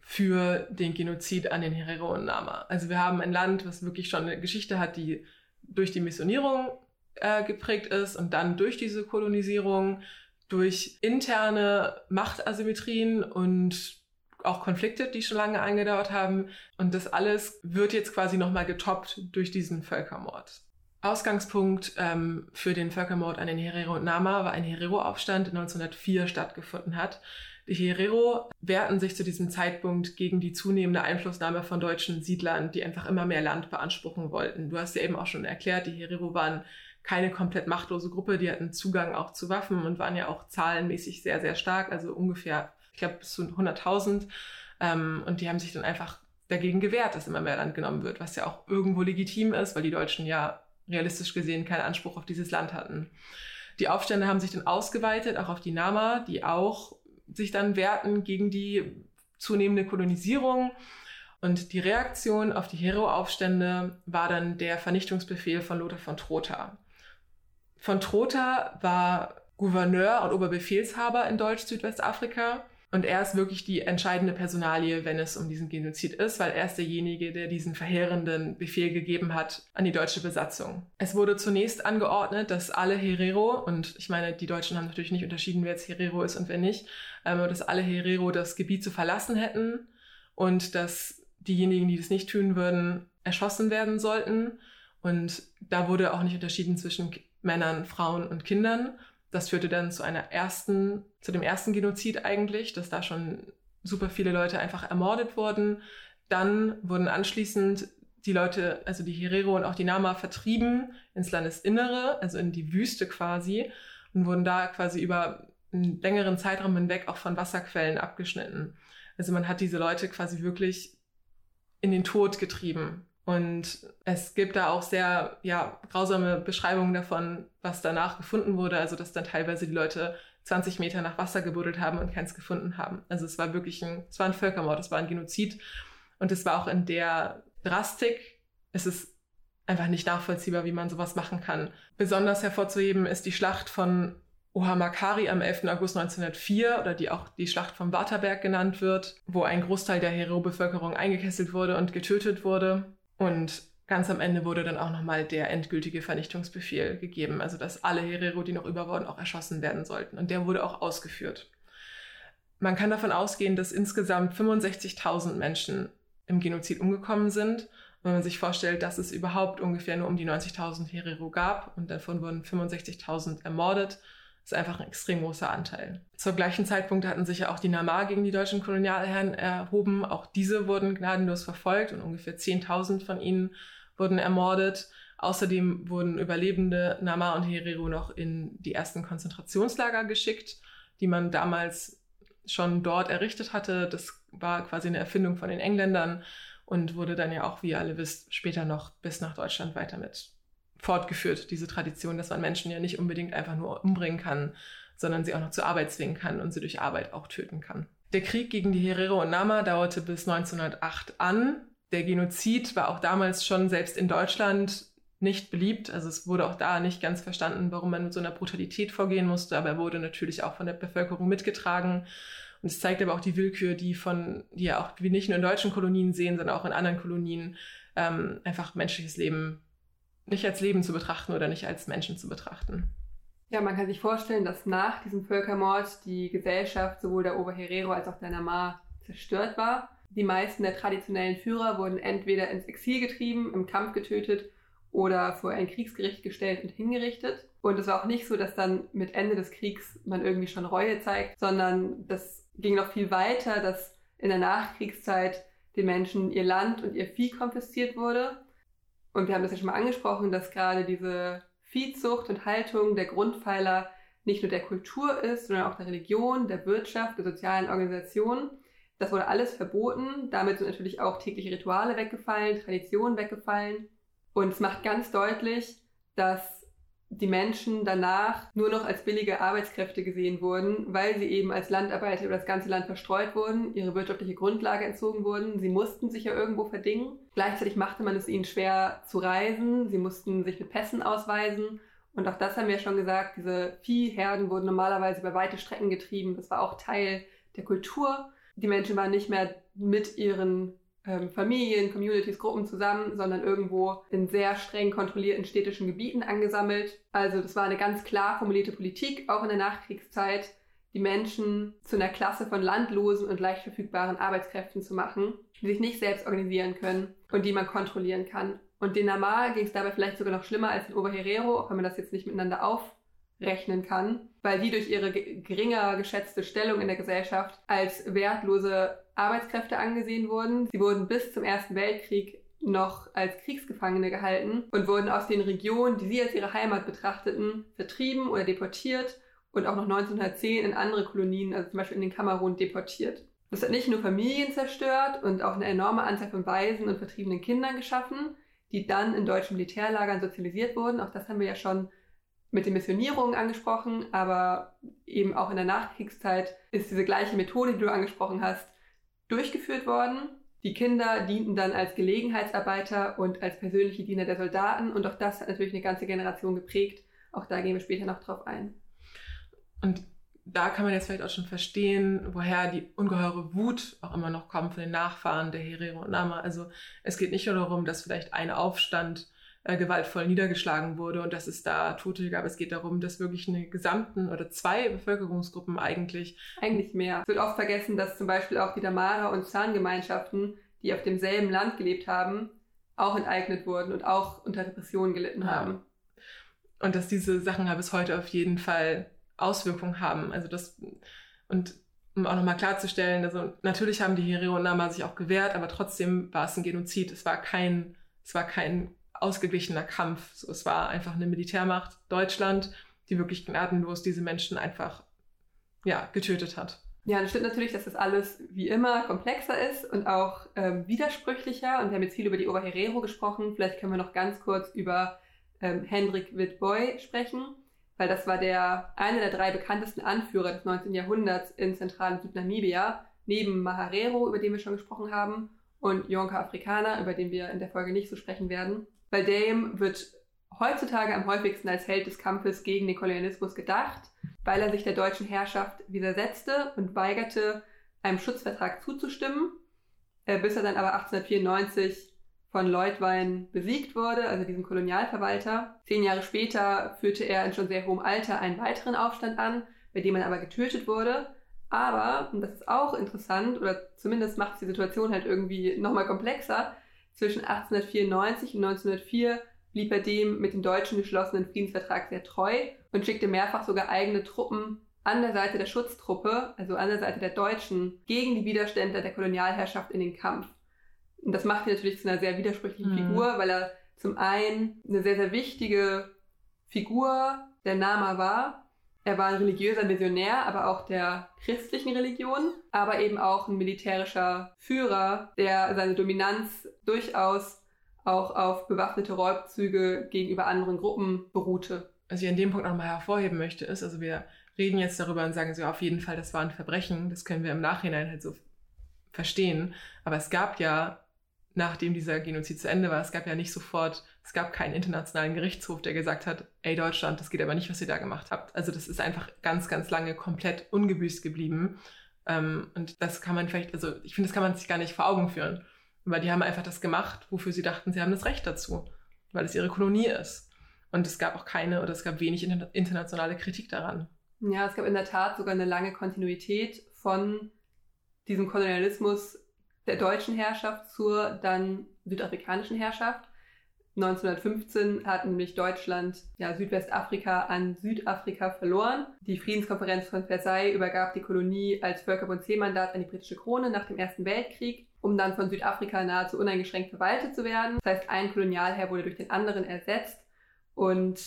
für den Genozid an den Herero und Nama. Also wir haben ein Land, was wirklich schon eine Geschichte hat, die durch die Missionierung äh, geprägt ist und dann durch diese Kolonisierung, durch interne Machtasymmetrien und auch Konflikte, die schon lange angedauert haben. Und das alles wird jetzt quasi nochmal getoppt durch diesen Völkermord. Ausgangspunkt ähm, für den Völkermord an den Herero und Nama war ein Herero-Aufstand, der 1904 stattgefunden hat. Die Herero wehrten sich zu diesem Zeitpunkt gegen die zunehmende Einflussnahme von deutschen Siedlern, die einfach immer mehr Land beanspruchen wollten. Du hast ja eben auch schon erklärt, die Herero waren keine komplett machtlose Gruppe, die hatten Zugang auch zu Waffen und waren ja auch zahlenmäßig sehr, sehr stark, also ungefähr, ich glaube, bis zu 100.000. Ähm, und die haben sich dann einfach dagegen gewehrt, dass immer mehr Land genommen wird, was ja auch irgendwo legitim ist, weil die Deutschen ja realistisch gesehen keinen Anspruch auf dieses Land hatten. Die Aufstände haben sich dann ausgeweitet, auch auf die Nama, die auch sich dann wehrten gegen die zunehmende Kolonisierung. Und die Reaktion auf die Hero-Aufstände war dann der Vernichtungsbefehl von Lothar von Trotha. Von Trotha war Gouverneur und Oberbefehlshaber in Deutsch-Südwestafrika und er ist wirklich die entscheidende Personalie, wenn es um diesen Genozid ist, weil er ist derjenige, der diesen verheerenden Befehl gegeben hat an die deutsche Besatzung. Es wurde zunächst angeordnet, dass alle Herero, und ich meine, die Deutschen haben natürlich nicht unterschieden, wer jetzt Herero ist und wer nicht, ähm, dass alle Herero das Gebiet zu verlassen hätten und dass diejenigen, die das nicht tun würden, erschossen werden sollten. Und da wurde auch nicht unterschieden zwischen Männern, Frauen und Kindern. Das führte dann zu einer ersten, zu dem ersten Genozid eigentlich, dass da schon super viele Leute einfach ermordet wurden. Dann wurden anschließend die Leute, also die Herero und auch die Nama vertrieben ins Landesinnere, also in die Wüste quasi und wurden da quasi über einen längeren Zeitraum hinweg auch von Wasserquellen abgeschnitten. Also man hat diese Leute quasi wirklich in den Tod getrieben Und es gibt da auch sehr ja, grausame Beschreibungen davon, was danach gefunden wurde. Also, dass dann teilweise die Leute 20 Meter nach Wasser gebuddelt haben und keins gefunden haben. Also, es war wirklich ein, es war ein Völkermord, es war ein Genozid. Und es war auch in der Drastik, es ist einfach nicht nachvollziehbar, wie man sowas machen kann. Besonders hervorzuheben ist die Schlacht von Ohamakari am 11. August 1904 oder die auch die Schlacht vom Waterberg genannt wird, wo ein Großteil der Herero-Bevölkerung eingekesselt wurde und getötet wurde. Und ganz am Ende wurde dann auch nochmal der endgültige Vernichtungsbefehl gegeben, also dass alle Herero, die noch über wurden, auch erschossen werden sollten. Und der wurde auch ausgeführt. Man kann davon ausgehen, dass insgesamt 65.000 Menschen im Genozid umgekommen sind. Wenn man sich vorstellt, dass es überhaupt ungefähr nur um die 90.000 Herero gab und davon wurden 65.000 ermordet, ist einfach ein extrem großer Anteil. Zur gleichen Zeitpunkt hatten sich ja auch die Namar gegen die deutschen Kolonialherren erhoben. Auch diese wurden gnadenlos verfolgt und ungefähr 10.000 von ihnen wurden ermordet. Außerdem wurden überlebende Namar und Herero noch in die ersten Konzentrationslager geschickt, die man damals schon dort errichtet hatte. Das war quasi eine Erfindung von den Engländern und wurde dann ja auch, wie ihr alle wisst, später noch bis nach Deutschland weiter mit fortgeführt, diese Tradition, dass man Menschen ja nicht unbedingt einfach nur umbringen kann, sondern sie auch noch zur Arbeit zwingen kann und sie durch Arbeit auch töten kann. Der Krieg gegen die Herero und Nama dauerte bis 1908 an. Der Genozid war auch damals schon selbst in Deutschland nicht beliebt. Also es wurde auch da nicht ganz verstanden, warum man mit so einer Brutalität vorgehen musste, aber er wurde natürlich auch von der Bevölkerung mitgetragen. Und es zeigt aber auch die Willkür, die von, die ja auch wir nicht nur in deutschen Kolonien sehen, sondern auch in anderen Kolonien ähm, einfach menschliches Leben nicht als Leben zu betrachten oder nicht als Menschen zu betrachten. Ja, man kann sich vorstellen, dass nach diesem Völkermord die Gesellschaft sowohl der Oberherero als auch der Namar zerstört war. Die meisten der traditionellen Führer wurden entweder ins Exil getrieben, im Kampf getötet oder vor ein Kriegsgericht gestellt und hingerichtet. Und es war auch nicht so, dass dann mit Ende des Kriegs man irgendwie schon Reue zeigt, sondern das ging noch viel weiter, dass in der Nachkriegszeit den Menschen ihr Land und ihr Vieh konfisziert wurde und wir haben das ja schon mal angesprochen, dass gerade diese Viehzucht und Haltung der Grundpfeiler nicht nur der Kultur ist, sondern auch der Religion, der Wirtschaft, der sozialen Organisation. Das wurde alles verboten. Damit sind natürlich auch tägliche Rituale weggefallen, Traditionen weggefallen. Und es macht ganz deutlich, dass die Menschen danach nur noch als billige Arbeitskräfte gesehen wurden, weil sie eben als Landarbeiter über das ganze Land verstreut wurden, ihre wirtschaftliche Grundlage entzogen wurden. Sie mussten sich ja irgendwo verdingen. Gleichzeitig machte man es ihnen schwer zu reisen. Sie mussten sich mit Pässen ausweisen. Und auch das haben wir schon gesagt, diese Viehherden wurden normalerweise über weite Strecken getrieben. Das war auch Teil der Kultur. Die Menschen waren nicht mehr mit ihren ähm, Familien, Communities, Gruppen zusammen, sondern irgendwo in sehr streng kontrollierten städtischen Gebieten angesammelt. Also das war eine ganz klar formulierte Politik, auch in der Nachkriegszeit, die Menschen zu einer Klasse von landlosen und leicht verfügbaren Arbeitskräften zu machen, die sich nicht selbst organisieren können und die man kontrollieren kann. Und den Namar ging es dabei vielleicht sogar noch schlimmer als den Oberherero, auch wenn man das jetzt nicht miteinander aufrechnen kann, weil die durch ihre geringer geschätzte Stellung in der Gesellschaft als wertlose Arbeitskräfte angesehen wurden. Sie wurden bis zum Ersten Weltkrieg noch als Kriegsgefangene gehalten und wurden aus den Regionen, die sie als ihre Heimat betrachteten, vertrieben oder deportiert und auch noch 1910 in andere Kolonien, also zum Beispiel in den Kamerun, deportiert. Das hat nicht nur Familien zerstört und auch eine enorme Anzahl von Waisen und vertriebenen Kindern geschaffen, die dann in deutschen Militärlagern sozialisiert wurden. Auch das haben wir ja schon mit den Missionierungen angesprochen, aber eben auch in der Nachkriegszeit ist diese gleiche Methode, die du angesprochen hast, durchgeführt worden. Die Kinder dienten dann als Gelegenheitsarbeiter und als persönliche Diener der Soldaten und auch das hat natürlich eine ganze Generation geprägt. Auch da gehen wir später noch drauf ein. Und da kann man jetzt vielleicht auch schon verstehen, woher die ungeheure Wut auch immer noch kommt von den Nachfahren der Herero und Nama. Also es geht nicht nur darum, dass vielleicht ein Aufstand äh, gewaltvoll niedergeschlagen wurde und dass es da Tote gab. Es geht darum, dass wirklich eine gesamten oder zwei Bevölkerungsgruppen eigentlich. Eigentlich mehr. Es wird oft vergessen, dass zum Beispiel auch die Damara- und Zahngemeinschaften, die auf demselben Land gelebt haben, auch enteignet wurden und auch unter Repressionen gelitten ja. haben. Und dass diese Sachen ja bis heute auf jeden Fall Auswirkungen haben. Also das und um auch nochmal klarzustellen, also natürlich haben die Herero und Nama sich auch gewehrt, aber trotzdem war es ein Genozid. Es war kein, es war kein ausgeglichener Kampf. So, es war einfach eine Militärmacht Deutschland, die wirklich gnadenlos diese Menschen einfach ja, getötet hat. Ja, das stimmt natürlich, dass das alles wie immer komplexer ist und auch ähm, widersprüchlicher. Und wir haben jetzt viel über die Oberherero gesprochen. Vielleicht können wir noch ganz kurz über ähm, Hendrik Witboy sprechen, weil das war der einer der drei bekanntesten Anführer des 19. Jahrhunderts in Zentral- und Südnamibia, neben Maharero, über den wir schon gesprochen haben, und Yonka Afrikaner, über den wir in der Folge nicht so sprechen werden. Bei dem wird heutzutage am häufigsten als Held des Kampfes gegen den Kolonialismus gedacht, weil er sich der deutschen Herrschaft widersetzte und weigerte, einem Schutzvertrag zuzustimmen, äh, bis er dann aber 1894 von Leutwein besiegt wurde, also diesem Kolonialverwalter. Zehn Jahre später führte er in schon sehr hohem Alter einen weiteren Aufstand an, bei dem er aber getötet wurde. Aber, und das ist auch interessant, oder zumindest macht es die Situation halt irgendwie nochmal komplexer, zwischen 1894 und 1904 blieb er dem mit den Deutschen geschlossenen Friedensvertrag sehr treu und schickte mehrfach sogar eigene Truppen an der Seite der Schutztruppe, also an der Seite der Deutschen, gegen die Widerstände der Kolonialherrschaft in den Kampf. Und das macht ihn natürlich zu einer sehr widersprüchlichen mhm. Figur, weil er zum einen eine sehr, sehr wichtige Figur der Nama war. Er war ein religiöser Visionär, aber auch der christlichen Religion, aber eben auch ein militärischer Führer, der seine Dominanz durchaus auch auf bewaffnete Räubzüge gegenüber anderen Gruppen beruhte. Was ich an dem Punkt nochmal hervorheben möchte, ist, also wir reden jetzt darüber und sagen so, auf jeden Fall, das war ein Verbrechen, das können wir im Nachhinein halt so verstehen. Aber es gab ja, nachdem dieser Genozid zu Ende war, es gab ja nicht sofort, es gab keinen internationalen Gerichtshof, der gesagt hat, ey Deutschland, das geht aber nicht, was ihr da gemacht habt. Also das ist einfach ganz, ganz lange komplett ungebüßt geblieben. Ähm, und das kann man vielleicht, also ich finde, das kann man sich gar nicht vor Augen führen. Weil die haben einfach das gemacht, wofür sie dachten, sie haben das Recht dazu, weil es ihre Kolonie ist. Und es gab auch keine oder es gab wenig internationale Kritik daran. Ja, es gab in der Tat sogar eine lange Kontinuität von diesem Kolonialismus der deutschen Herrschaft zur dann südafrikanischen Herrschaft. 1915 hat nämlich Deutschland ja, Südwestafrika an Südafrika verloren. Die Friedenskonferenz von Versailles übergab die Kolonie als Völkerbund C-Mandat an die britische Krone nach dem Ersten Weltkrieg um dann von Südafrika nahezu uneingeschränkt verwaltet zu werden. Das heißt, ein Kolonialherr wurde durch den anderen ersetzt und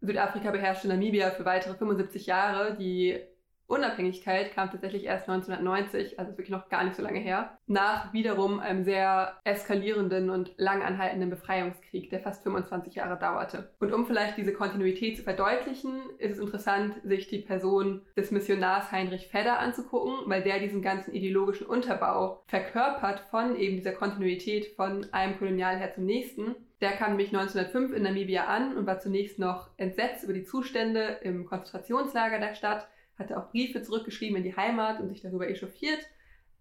Südafrika beherrschte Namibia für weitere 75 Jahre. Die Unabhängigkeit kam tatsächlich erst 1990, also wirklich noch gar nicht so lange her, nach wiederum einem sehr eskalierenden und lang anhaltenden Befreiungskrieg, der fast 25 Jahre dauerte. Und um vielleicht diese Kontinuität zu verdeutlichen, ist es interessant, sich die Person des Missionars Heinrich Fedder anzugucken, weil der diesen ganzen ideologischen Unterbau verkörpert von eben dieser Kontinuität von einem Kolonialherr zum nächsten. Der kam nämlich 1905 in Namibia an und war zunächst noch entsetzt über die Zustände im Konzentrationslager der Stadt hatte auch Briefe zurückgeschrieben in die Heimat und sich darüber echauffiert.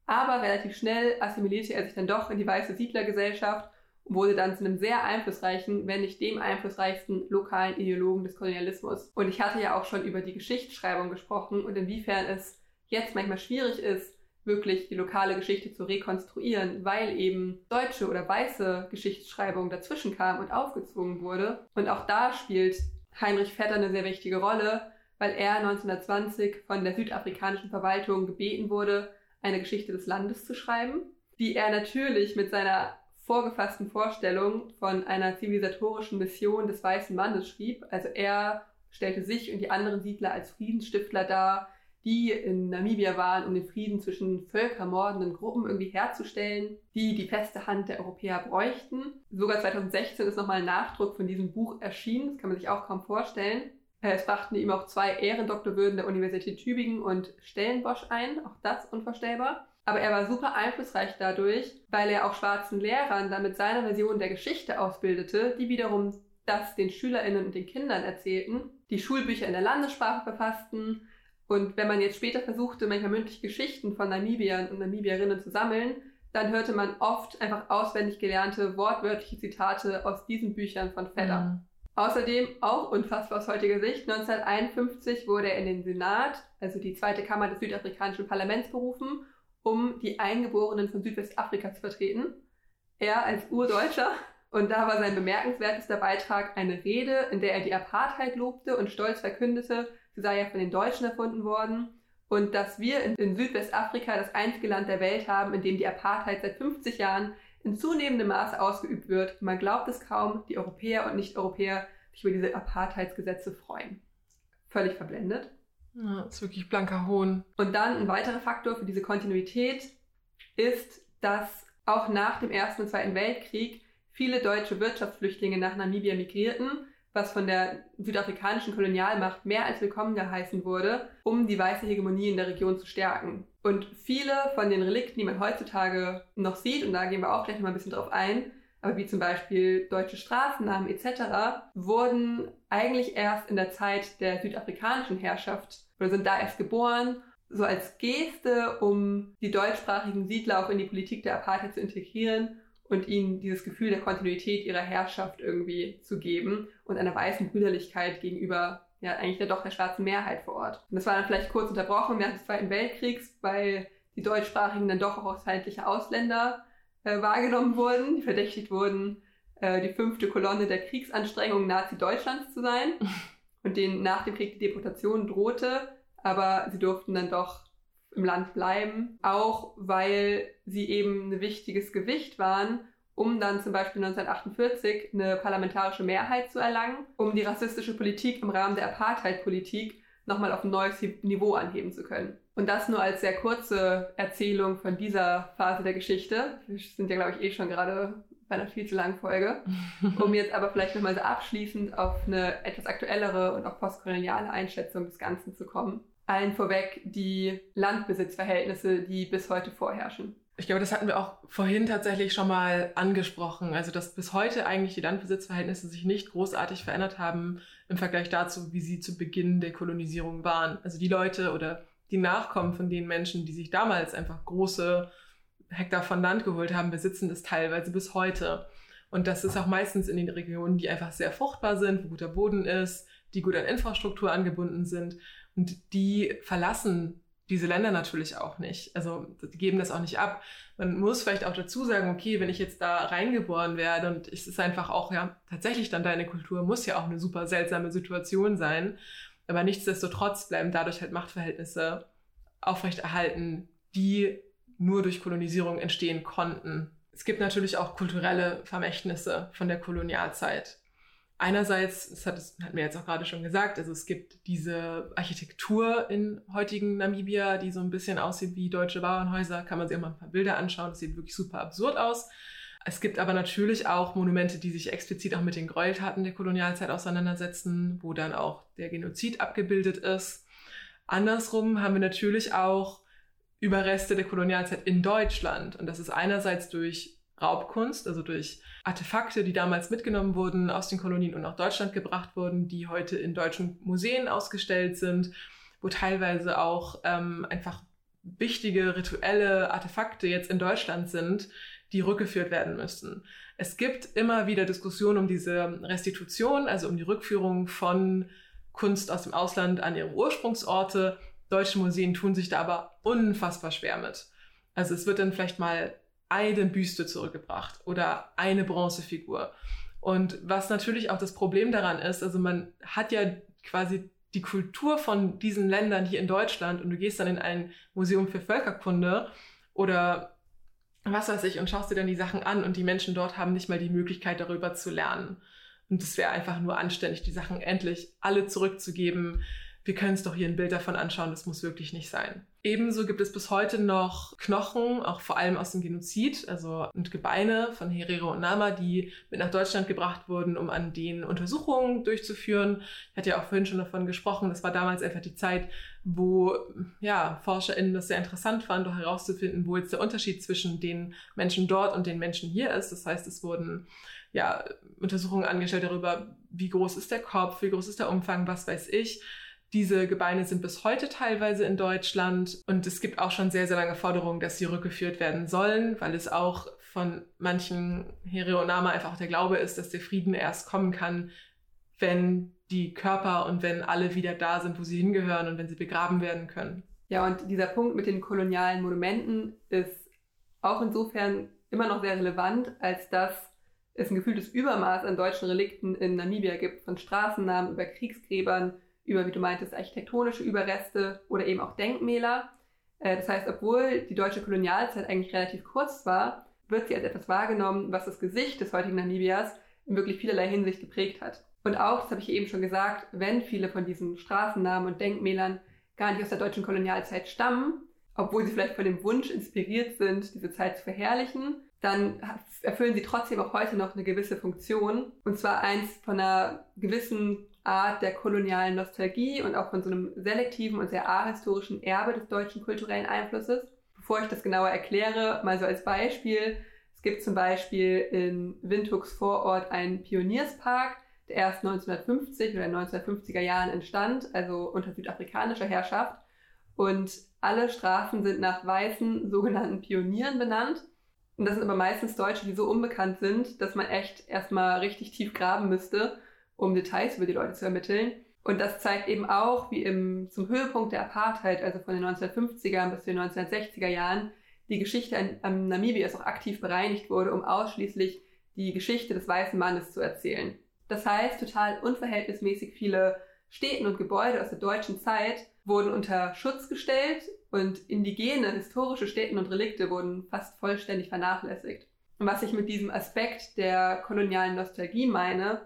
Aber relativ schnell assimilierte er sich dann doch in die weiße Siedlergesellschaft und wurde dann zu einem sehr einflussreichen, wenn nicht dem einflussreichsten lokalen Ideologen des Kolonialismus. Und ich hatte ja auch schon über die Geschichtsschreibung gesprochen und inwiefern es jetzt manchmal schwierig ist, wirklich die lokale Geschichte zu rekonstruieren, weil eben deutsche oder weiße Geschichtsschreibung dazwischen kam und aufgezwungen wurde. Und auch da spielt Heinrich Vetter eine sehr wichtige Rolle, weil er 1920 von der südafrikanischen Verwaltung gebeten wurde, eine Geschichte des Landes zu schreiben, die er natürlich mit seiner vorgefassten Vorstellung von einer zivilisatorischen Mission des weißen Mannes schrieb. Also er stellte sich und die anderen Siedler als Friedensstiftler dar, die in Namibia waren, um den Frieden zwischen völkermordenden Gruppen irgendwie herzustellen, die die feste Hand der Europäer bräuchten. Sogar 2016 ist nochmal ein Nachdruck von diesem Buch erschienen, das kann man sich auch kaum vorstellen. Es brachten ihm auch zwei Ehrendoktorwürden der Universität Tübingen und Stellenbosch ein, auch das unvorstellbar. Aber er war super einflussreich dadurch, weil er auch schwarzen Lehrern damit seine Version der Geschichte ausbildete, die wiederum das den SchülerInnen und den Kindern erzählten, die Schulbücher in der Landessprache verfassten. Und wenn man jetzt später versuchte, manchmal mündlich Geschichten von Namibiern und Namibierinnen zu sammeln, dann hörte man oft einfach auswendig gelernte wortwörtliche Zitate aus diesen Büchern von Fedder. Mhm. Außerdem, auch unfassbar aus heutiger Sicht, 1951 wurde er in den Senat, also die zweite Kammer des südafrikanischen Parlaments, berufen, um die Eingeborenen von Südwestafrika zu vertreten. Er als Urdeutscher. Und da war sein bemerkenswertester Beitrag eine Rede, in der er die Apartheid lobte und stolz verkündete, sie sei ja von den Deutschen erfunden worden und dass wir in, Südwestafrika das einzige Land der Welt haben, in dem die Apartheid seit 50 Jahren in zunehmendem Maße ausgeübt wird. Man glaubt es kaum, die Europäer und Nicht-Europäer sich über diese Apartheidsgesetze freuen. Völlig verblendet. Ja, ist wirklich blanker Hohn. Und dann ein weiterer Faktor für diese Kontinuität ist, dass auch nach dem Ersten und Zweiten Weltkrieg viele deutsche Wirtschaftsflüchtlinge nach Namibia migrierten, was von der südafrikanischen Kolonialmacht mehr als willkommen geheißen wurde, um die weiße Hegemonie in der Region zu stärken. Und viele von den Relikten, die man heutzutage noch sieht, und da gehen wir auch gleich noch mal ein bisschen drauf ein, aber wie zum Beispiel deutsche Straßennamen etc., wurden eigentlich erst in der Zeit der südafrikanischen Herrschaft oder sind da erst geboren, so als Geste, um die deutschsprachigen Siedler auch in die Politik der Apartheid zu integrieren und ihnen dieses Gefühl der Kontinuität ihrer Herrschaft irgendwie zu geben und einer weißen Brüderlichkeit gegenüber ja eigentlich der doch der schwarzen Mehrheit vor Ort. Und das war dann vielleicht kurz unterbrochen während des Zweiten Weltkriegs, weil die deutschsprachigen dann doch auch als feindliche Ausländer äh, wahrgenommen wurden, die verdächtigt wurden, äh, die fünfte Kolonne der Kriegsanstrengungen Nazi-Deutschlands zu sein <laughs> und denen nach dem Krieg die Deportation drohte, aber sie durften dann doch im Land bleiben, auch weil sie eben ein wichtiges Gewicht waren, um dann zum Beispiel 1948 eine parlamentarische Mehrheit zu erlangen, um die rassistische Politik im Rahmen der Apartheid-Politik nochmal auf ein neues Niveau anheben zu können. Und das nur als sehr kurze Erzählung von dieser Phase der Geschichte. Wir sind ja, glaube ich, eh schon gerade bei einer viel zu langen Folge. <laughs> Um jetzt aber vielleicht nochmal so abschließend auf eine etwas aktuellere und auch postkoloniale Einschätzung des Ganzen zu kommen allen vorweg die Landbesitzverhältnisse, die bis heute vorherrschen. Ich glaube, das hatten wir auch vorhin tatsächlich schon mal angesprochen. Also, dass bis heute eigentlich die Landbesitzverhältnisse sich nicht großartig verändert haben im Vergleich dazu, wie sie zu Beginn der Kolonisierung waren. Also die Leute oder die Nachkommen von den Menschen, die sich damals einfach große Hektar von Land geholt haben, besitzen das teilweise bis heute. Und das ist auch meistens in den Regionen, die einfach sehr fruchtbar sind, wo guter Boden ist, die gut an Infrastruktur angebunden sind. Und die verlassen diese Länder natürlich auch nicht. Also die geben das auch nicht ab. Man muss vielleicht auch dazu sagen, okay, wenn ich jetzt da reingeboren werde und es ist einfach auch ja tatsächlich dann deine Kultur, muss ja auch eine super seltsame Situation sein. Aber nichtsdestotrotz bleiben dadurch halt Machtverhältnisse aufrechterhalten, die nur durch Kolonisierung entstehen konnten. Es gibt natürlich auch kulturelle Vermächtnisse von der Kolonialzeit einerseits, das hat, das hat mir jetzt auch gerade schon gesagt, also es gibt diese Architektur in heutigen Namibia, die so ein bisschen aussieht wie deutsche Bauernhäuser, kann man sich auch mal ein paar Bilder anschauen, das sieht wirklich super absurd aus. Es gibt aber natürlich auch Monumente, die sich explizit auch mit den Gräueltaten der Kolonialzeit auseinandersetzen, wo dann auch der Genozid abgebildet ist. Andersrum haben wir natürlich auch Überreste der Kolonialzeit in Deutschland. Und das ist einerseits durch Raubkunst, also durch Artefakte, die damals mitgenommen wurden aus den Kolonien und nach Deutschland gebracht wurden, die heute in deutschen Museen ausgestellt sind, wo teilweise auch ähm, einfach wichtige rituelle Artefakte jetzt in Deutschland sind, die rückgeführt werden müssen. Es gibt immer wieder Diskussionen um diese Restitution, also um die Rückführung von Kunst aus dem Ausland an ihre Ursprungsorte. Deutsche Museen tun sich da aber unfassbar schwer mit. Also es wird dann vielleicht mal eine Büste zurückgebracht oder eine Bronzefigur. Und was natürlich auch das Problem daran ist, also man hat ja quasi die Kultur von diesen Ländern hier in Deutschland und du gehst dann in ein Museum für Völkerkunde oder was weiß ich und schaust dir dann die Sachen an und die Menschen dort haben nicht mal die Möglichkeit darüber zu lernen. Und es wäre einfach nur anständig, die Sachen endlich alle zurückzugeben, wir können uns doch hier ein Bild davon anschauen, das muss wirklich nicht sein. Ebenso gibt es bis heute noch Knochen, auch vor allem aus dem Genozid, also und Gebeine von Herero und Nama, die mit nach Deutschland gebracht wurden, um an denen Untersuchungen durchzuführen. Ich hatte ja auch vorhin schon davon gesprochen, das war damals einfach die Zeit, wo ja, ForscherInnen das sehr interessant fanden, doch herauszufinden, wo jetzt der Unterschied zwischen den Menschen dort und den Menschen hier ist. Das heißt, es wurden ja, Untersuchungen angestellt darüber, wie groß ist der Kopf, wie groß ist der Umfang, was weiß ich. Diese Gebeine sind bis heute teilweise in Deutschland und es gibt auch schon sehr, sehr lange Forderungen, dass sie rückgeführt werden sollen, weil es auch von manchen Hereonama einfach der Glaube ist, dass der Frieden erst kommen kann, wenn die Körper und wenn alle wieder da sind, wo sie hingehören und wenn sie begraben werden können. Ja, und dieser Punkt mit den kolonialen Monumenten ist auch insofern immer noch sehr relevant, als dass es ein gefühltes Übermaß an deutschen Relikten in Namibia gibt, von Straßennamen über Kriegsgräbern über, wie du meintest, architektonische Überreste oder eben auch Denkmäler. Äh, das heißt, obwohl die deutsche Kolonialzeit eigentlich relativ kurz war, wird sie als etwas wahrgenommen, was das Gesicht des heutigen Namibias in wirklich vielerlei Hinsicht geprägt hat. Und auch, das habe ich eben schon gesagt, wenn viele von diesen Straßennamen und Denkmälern gar nicht aus der deutschen Kolonialzeit stammen, obwohl sie vielleicht von dem Wunsch inspiriert sind, diese Zeit zu verherrlichen, dann erfüllen sie trotzdem auch heute noch eine gewisse Funktion. Und zwar eins von einer gewissen Art der kolonialen Nostalgie und auch von so einem selektiven und sehr ahistorischen Erbe des deutschen kulturellen Einflusses. Bevor ich das genauer erkläre, mal so als Beispiel. Es gibt zum Beispiel in Windhugs Vorort einen Pionierspark, der erst 1950 oder 1950er Jahren entstand, also unter südafrikanischer Herrschaft. Und alle Straßen sind nach weißen sogenannten Pionieren benannt. Und das sind aber meistens Deutsche, die so unbekannt sind, dass man echt erstmal richtig tief graben müsste, um Details über die Leute zu ermitteln. Und das zeigt eben auch, wie im, zum Höhepunkt der Apartheid, also von den 1950er bis zu den 1960er Jahren, die Geschichte an, an Namibias auch aktiv bereinigt wurde, um ausschließlich die Geschichte des weißen Mannes zu erzählen. Das heißt, total unverhältnismäßig viele Städten und Gebäude aus der deutschen Zeit wurden unter Schutz gestellt und indigene historische Städten und Relikte wurden fast vollständig vernachlässigt. Und was ich mit diesem Aspekt der kolonialen Nostalgie meine,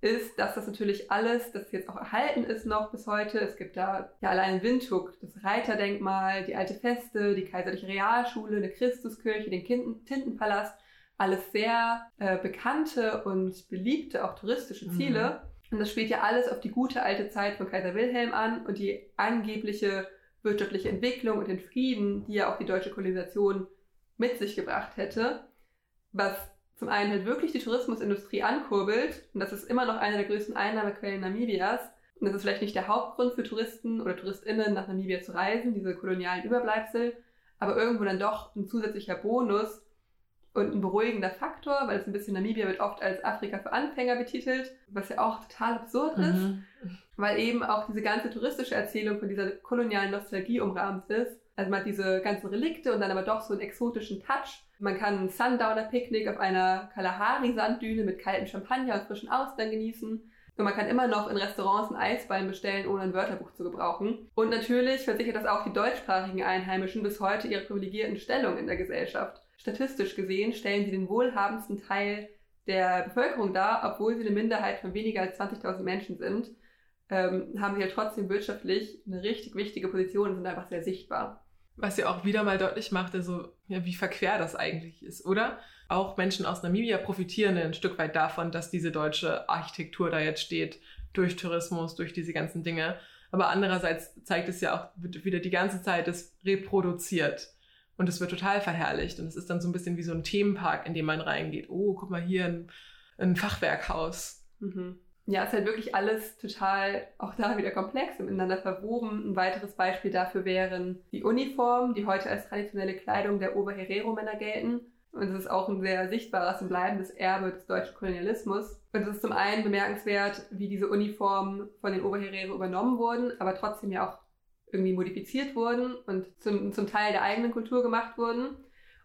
ist, dass das natürlich alles, das jetzt auch erhalten ist noch bis heute. Es gibt da ja allein in Windhoek das Reiterdenkmal, die alte Feste, die Kaiserliche Realschule, eine Christuskirche, den Tintenpalast. Alles sehr äh, bekannte und beliebte, auch touristische Ziele. Mhm. Und das spielt ja alles auf die gute alte Zeit von Kaiser Wilhelm an und die angebliche wirtschaftliche Entwicklung und den Frieden, die ja auch die deutsche Kolonisation mit sich gebracht hätte, was zum einen halt wirklich die Tourismusindustrie ankurbelt, und das ist immer noch eine der größten Einnahmequellen Namibias, und das ist vielleicht nicht der Hauptgrund für Touristen oder TouristInnen nach Namibia zu reisen, diese kolonialen Überbleibsel, aber irgendwo dann doch ein zusätzlicher Bonus und ein beruhigender Faktor, weil es ein bisschen Namibia wird oft als Afrika für Anfänger betitelt, was ja auch total absurd ist. Mhm weil eben auch diese ganze touristische Erzählung von dieser kolonialen Nostalgie umrahmt ist. Also man hat diese ganzen Relikte und dann aber doch so einen exotischen Touch. Man kann ein Sundowner-Picknick auf einer Kalahari-Sanddüne mit kaltem Champagner und frischen Austern genießen. Und man kann immer noch in Restaurants einen Eisbein bestellen, ohne ein Wörterbuch zu gebrauchen. Und natürlich versichert das auch die deutschsprachigen Einheimischen bis heute ihre privilegierten Stellung in der Gesellschaft. Statistisch gesehen stellen sie den wohlhabendsten Teil der Bevölkerung dar, obwohl sie eine Minderheit von weniger als 20.000 Menschen sind ähm, haben sie ja trotzdem wirtschaftlich eine richtig wichtige Position und sind einfach sehr sichtbar. Was ja auch wieder mal deutlich macht, also, ja, wie verquer das eigentlich ist, oder? Auch Menschen aus Namibia profitieren ein Stück weit davon, dass diese deutsche Architektur da jetzt steht, durch Tourismus, durch diese ganzen Dinge. Aber andererseits zeigt es ja auch wieder die ganze Zeit, es reproduziert. Und es wird total verherrlicht. Und es ist dann so ein bisschen wie so ein Themenpark, in dem man reingeht. Oh, guck mal hier, ein, ein Fachwerkhaus. Mhm ja, ist halt wirklich alles total auch da wieder komplex und miteinander verwoben. Ein weiteres Beispiel dafür wären die Uniformen, die heute als traditionelle Kleidung der Oberherero-Männer gelten. Und es ist auch ein sehr sichtbares und bleibendes Erbe des deutschen Kolonialismus. Und es ist zum einen bemerkenswert, wie diese Uniformen von den Oberherero übernommen wurden, aber trotzdem ja auch irgendwie modifiziert wurden und zum, zum Teil der eigenen Kultur gemacht wurden.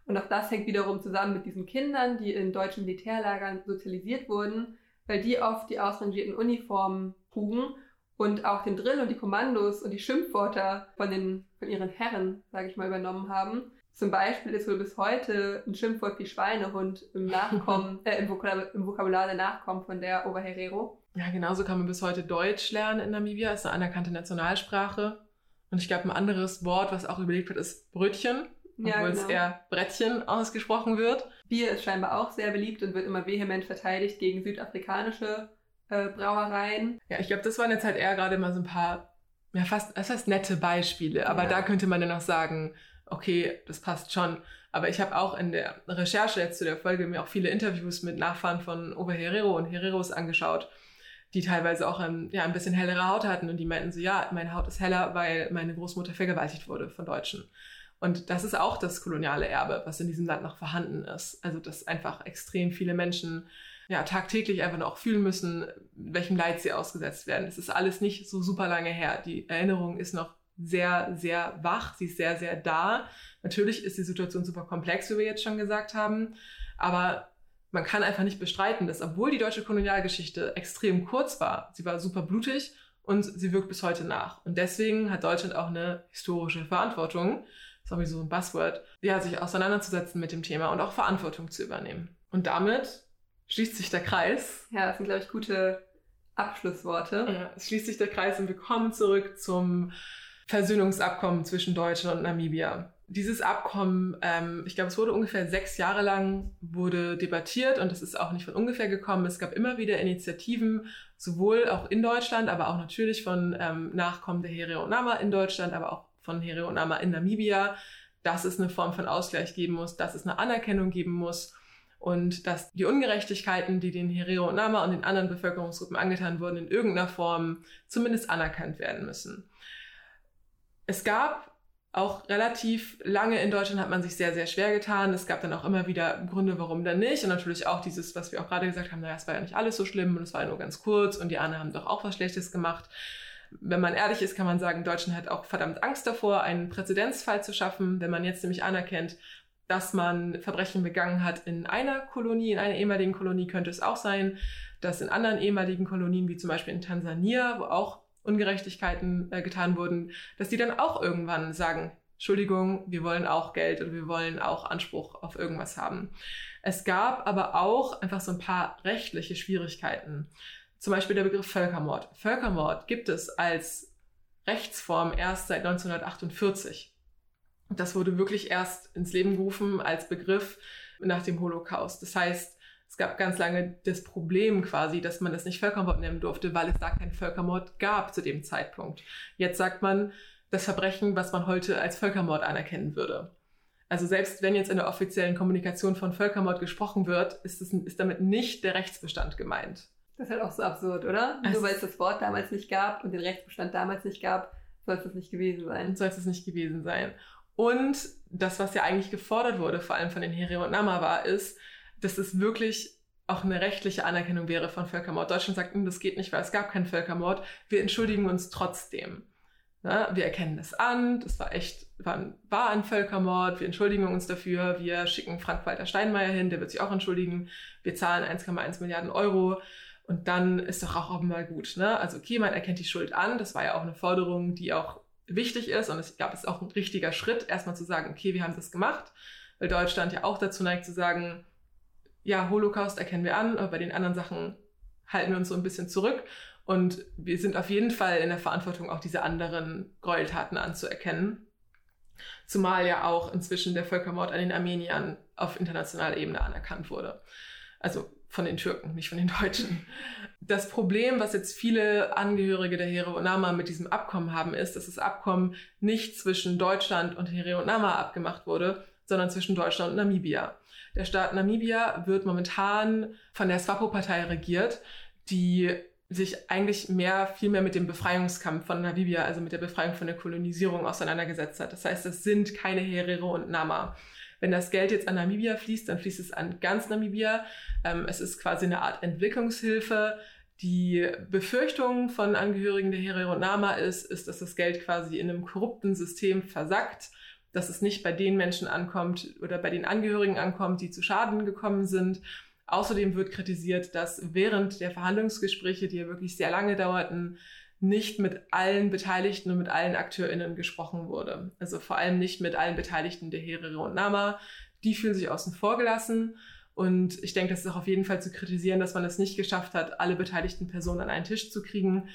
Und auch das hängt wiederum zusammen mit diesen Kindern, die in deutschen Militärlagern sozialisiert wurden weil die oft die ausrangierten Uniformen trugen und auch den Drill und die Kommandos und die Schimpfwörter von, den, von ihren Herren, sage ich mal, übernommen haben. Zum Beispiel ist wohl bis heute ein Schimpfwort wie Schweinehund im Nachkommen, <laughs> äh, im, Vokabular, im Vokabular der Nachkommen von der Oberherero. Ja, genauso kann man bis heute Deutsch lernen in Namibia, ist eine anerkannte Nationalsprache. Und ich glaube, ein anderes Wort, was auch überlegt wird, ist Brötchen ja, obwohl genau. es eher Brettchen ausgesprochen wird. Bier ist scheinbar auch sehr beliebt und wird immer vehement verteidigt gegen südafrikanische äh, Brauereien. Ja, ich glaube, das waren jetzt halt eher gerade mal so ein paar, ja fast, das heißt nette Beispiele, aber ja. da könnte man dann auch sagen, okay, das passt schon. Aber ich habe auch in der Recherche jetzt zu der Folge mir auch viele Interviews mit Nachfahren von Oberherero und Hereros angeschaut, die teilweise auch ein, ja, ein bisschen hellere Haut hatten und die meinten so, ja, meine Haut ist heller, weil meine Großmutter vergewaltigt wurde von Deutschen. Und das ist auch das koloniale Erbe, was in diesem Land noch vorhanden ist. Also, dass einfach extrem viele Menschen ja, tagtäglich einfach noch fühlen müssen, welchem Leid sie ausgesetzt werden. Das ist alles nicht so super lange her. Die Erinnerung ist noch sehr, sehr wach, sie ist sehr, sehr da. Natürlich ist die Situation super komplex, wie wir jetzt schon gesagt haben, aber man kann einfach nicht bestreiten, dass obwohl die deutsche Kolonialgeschichte extrem kurz war, sie war super blutig und sie wirkt bis heute nach. Und deswegen hat Deutschland auch eine historische Verantwortung, sowieso ein Buzzword, ja, sich auseinanderzusetzen mit dem Thema und auch Verantwortung zu übernehmen. Und damit schließt sich der Kreis. Ja, das sind, glaube ich, gute Abschlussworte. Ja, es schließt sich der Kreis und wir kommen zurück zum Versöhnungsabkommen zwischen Deutschland und Namibia. Dieses Abkommen, ähm, ich glaube, es wurde ungefähr sechs Jahre lang wurde debattiert und es ist auch nicht von ungefähr gekommen. Es gab immer wieder Initiativen, sowohl auch in Deutschland, aber auch natürlich von ähm, Nachkommen der Here und Nama in Deutschland, aber auch von Here und Nama in Namibia, dass es eine Form von Ausgleich geben muss, dass es eine Anerkennung geben muss und dass die Ungerechtigkeiten, die den Herero und Nama und den anderen Bevölkerungsgruppen angetan wurden, in irgendeiner Form zumindest anerkannt werden müssen. Es gab auch relativ lange in Deutschland hat man sich sehr, sehr schwer getan. Es gab dann auch immer wieder Gründe, warum dann nicht. Und natürlich auch dieses, was wir auch gerade gesagt haben, naja, es war ja nicht alles so schlimm und es war ja nur ganz kurz und die anderen haben doch auch was Schlechtes gemacht. Wenn man ehrlich ist, kann man sagen, Deutschland hat auch verdammt Angst davor, einen Präzedenzfall zu schaffen, wenn man jetzt nämlich anerkennt, dass man Verbrechen begangen hat in einer Kolonie, in einer ehemaligen Kolonie könnte es auch sein, dass in anderen ehemaligen Kolonien, wie zum Beispiel in Tansania, wo auch Ungerechtigkeiten äh, getan wurden, dass die dann auch irgendwann sagen, Entschuldigung, wir wollen auch Geld und wir wollen auch Anspruch auf irgendwas haben. Es gab aber auch einfach so ein paar rechtliche Schwierigkeiten. Zum Beispiel der Begriff Völkermord. Völkermord gibt es als Rechtsform erst seit 1948. Das wurde wirklich erst ins Leben gerufen als Begriff nach dem Holocaust. Das heißt, es gab ganz lange das Problem quasi, dass man das nicht Völkermord nennen durfte, weil es da keinen Völkermord gab zu dem Zeitpunkt. Jetzt sagt man das Verbrechen, was man heute als Völkermord anerkennen würde. Also selbst wenn jetzt in der offiziellen Kommunikation von Völkermord gesprochen wird, ist, es, ist damit nicht der Rechtsbestand gemeint. Das ist halt auch so absurd, oder? Es Nur weil es das Wort damals nicht gab und den Rechtsbestand damals nicht gab, soll es das nicht gewesen sein. Soll es nicht gewesen sein. Und das, was ja eigentlich gefordert wurde, vor allem von den Here und Nama war, ist, dass es wirklich auch eine rechtliche Anerkennung wäre von Völkermord. Deutschland sagt, hm, das geht nicht, weil es gab keinen Völkermord. Wir entschuldigen uns trotzdem. Ja, wir erkennen das an, das war echt, war ein, war ein Völkermord, wir entschuldigen uns dafür, wir schicken Frank-Walter Steinmeier hin, der wird sich auch entschuldigen, wir zahlen 1,1 Milliarden Euro und dann ist doch auch mal gut. Ne? Also okay, man erkennt die Schuld an, das war ja auch eine Forderung, die auch wichtig ist und ich glaube, es auch ein richtiger Schritt, erstmal zu sagen, okay, wir haben das gemacht, weil Deutschland ja auch dazu neigt zu sagen, ja, Holocaust erkennen wir an, aber bei den anderen Sachen halten wir uns so ein bisschen zurück und wir sind auf jeden Fall in der Verantwortung, auch diese anderen Gräueltaten anzuerkennen. Zumal ja auch inzwischen der Völkermord an den Armeniern auf internationaler Ebene anerkannt wurde. Also von den Türken, nicht von den Deutschen. Das Problem, was jetzt viele Angehörige der Here und Nama mit diesem Abkommen haben, ist, dass das Abkommen nicht zwischen Deutschland und Here und Nama abgemacht wurde, sondern zwischen Deutschland und Namibia. Der Staat Namibia wird momentan von der SWAPO-Partei regiert, die sich eigentlich mehr, viel mehr mit dem Befreiungskampf von Namibia, also mit der Befreiung von der Kolonisierung auseinandergesetzt hat. Das heißt, es sind keine Herero und Nama. Wenn das Geld jetzt an Namibia fließt, dann fließt es an ganz Namibia. Ähm, es ist quasi eine Art Entwicklungshilfe. Die Befürchtung von Angehörigen der Herero und Nama ist, ist, dass das Geld quasi in einem korrupten System versackt, dass es nicht bei den Menschen ankommt oder bei den Angehörigen ankommt, die zu Schaden gekommen sind. Außerdem wird kritisiert, dass während der Verhandlungsgespräche, die ja wirklich sehr lange dauerten, nicht mit allen Beteiligten und mit allen AkteurInnen gesprochen wurde. Also vor allem nicht mit allen Beteiligten der Herere und Nama. Die fühlen sich außen vor gelassen. Und ich denke, das ist auch auf jeden Fall zu kritisieren, dass man es nicht geschafft hat, alle beteiligten Personen an einen Tisch zu kriegen.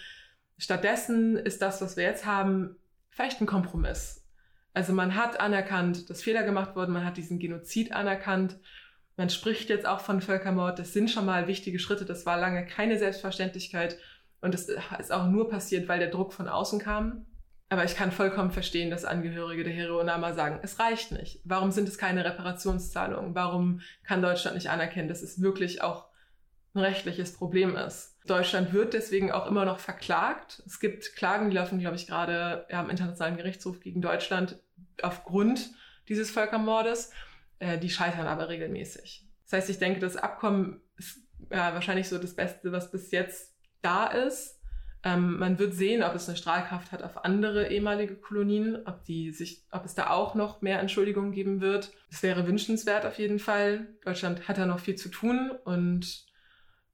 Stattdessen ist das, was wir jetzt haben, vielleicht ein Kompromiss. Also man hat anerkannt, dass Fehler gemacht wurden, man hat diesen Genozid anerkannt. Man spricht jetzt auch von Völkermord. Das sind schon mal wichtige Schritte. Das war lange keine Selbstverständlichkeit. Und das ist auch nur passiert, weil der Druck von außen kam. Aber ich kann vollkommen verstehen, dass Angehörige der Heroinama sagen, es reicht nicht. Warum sind es keine Reparationszahlungen? Warum kann Deutschland nicht anerkennen, dass es wirklich auch ein rechtliches Problem ist? Deutschland wird deswegen auch immer noch verklagt. Es gibt Klagen, die laufen, glaube ich, gerade ja, im Internationalen Gerichtshof gegen Deutschland aufgrund dieses Völkermordes. Äh, die scheitern aber regelmäßig. Das heißt, ich denke, das Abkommen ist ja, wahrscheinlich so das Beste, was bis jetzt da ist. Ähm, man wird sehen, ob es eine Strahlkraft hat auf andere ehemalige Kolonien, ob, die sich, ob es da auch noch mehr Entschuldigungen geben wird. Es wäre wünschenswert auf jeden Fall. Deutschland hat da noch viel zu tun und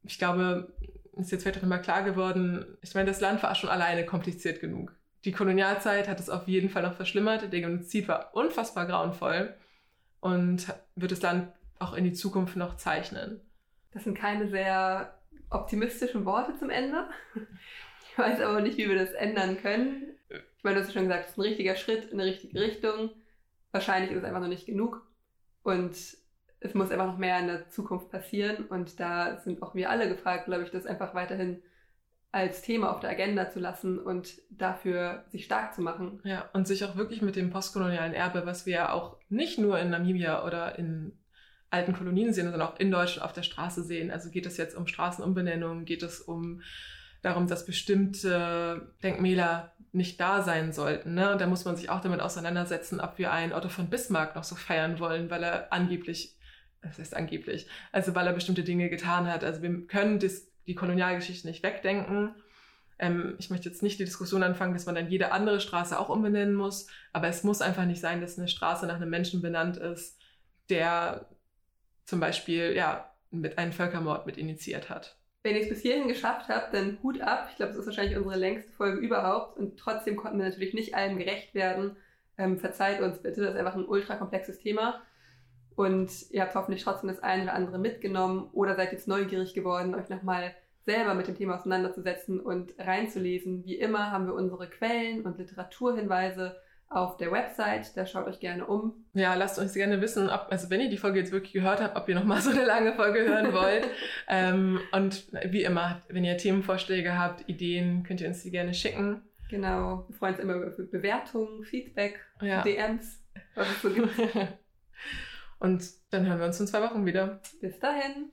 ich glaube, ist jetzt vielleicht auch immer klar geworden, ich meine, das Land war schon alleine kompliziert genug. Die Kolonialzeit hat es auf jeden Fall noch verschlimmert. Der Genozid war unfassbar grauenvoll und wird das Land auch in die Zukunft noch zeichnen. Das sind keine sehr optimistischen Worte zum Ende. <laughs> Ich weiß aber nicht, wie wir das ändern können. Ich meine, du hast ja schon gesagt, es ist ein richtiger Schritt in eine richtige Richtung. Wahrscheinlich ist es einfach noch nicht genug. Und es muss einfach noch mehr in der Zukunft passieren. Und da sind auch wir alle gefragt, glaube ich, das einfach weiterhin als Thema auf der Agenda zu lassen und dafür sich stark zu machen. Ja, und sich auch wirklich mit dem postkolonialen Erbe, was wir ja auch nicht nur in Namibia oder in alten Kolonien sehen, sondern auch in Deutschland auf der Straße sehen. Also geht es jetzt um Straßenumbenennungen, geht es um darum, dass bestimmte Denkmäler nicht da sein sollten. Ne? Und da muss man sich auch damit auseinandersetzen, ob wir einen Otto von Bismarck noch so feiern wollen, weil er angeblich, das heißt angeblich, also weil er bestimmte Dinge getan hat. Also wir können das, die Kolonialgeschichte nicht wegdenken. Ähm, ich möchte jetzt nicht die Diskussion anfangen, dass man dann jede andere Straße auch umbenennen muss, aber es muss einfach nicht sein, dass eine Straße nach einem Menschen benannt ist, der zum Beispiel ja mit einem Völkermord mit initiiert hat. Wenn ihr es bis hierhin geschafft habt, dann Hut ab. Ich glaube, das ist wahrscheinlich unsere längste Folge überhaupt. Und trotzdem konnten wir natürlich nicht allem gerecht werden. Ähm, verzeiht uns bitte, das ist einfach ein ultra komplexes Thema. Und ihr habt hoffentlich trotzdem das eine oder andere mitgenommen oder seid jetzt neugierig geworden, euch nochmal selber mit dem Thema auseinanderzusetzen und reinzulesen. Wie immer haben wir unsere Quellen und Literaturhinweise auf der Website. Da schaut euch gerne um. Ja, lasst uns gerne wissen, ob, also wenn ihr die Folge jetzt wirklich gehört habt, ob ihr nochmal <laughs> so eine lange Folge hören wollt. ähm, und wie immer, wenn ihr Themenvorschläge habt, Ideen, könnt ihr uns die gerne schicken. Genau, wir freuen uns immer über Bewertungen, Feedback, ja. DMs, was es so gibt. <laughs> und dann hören wir uns in zwei Wochen wieder. Bis dahin.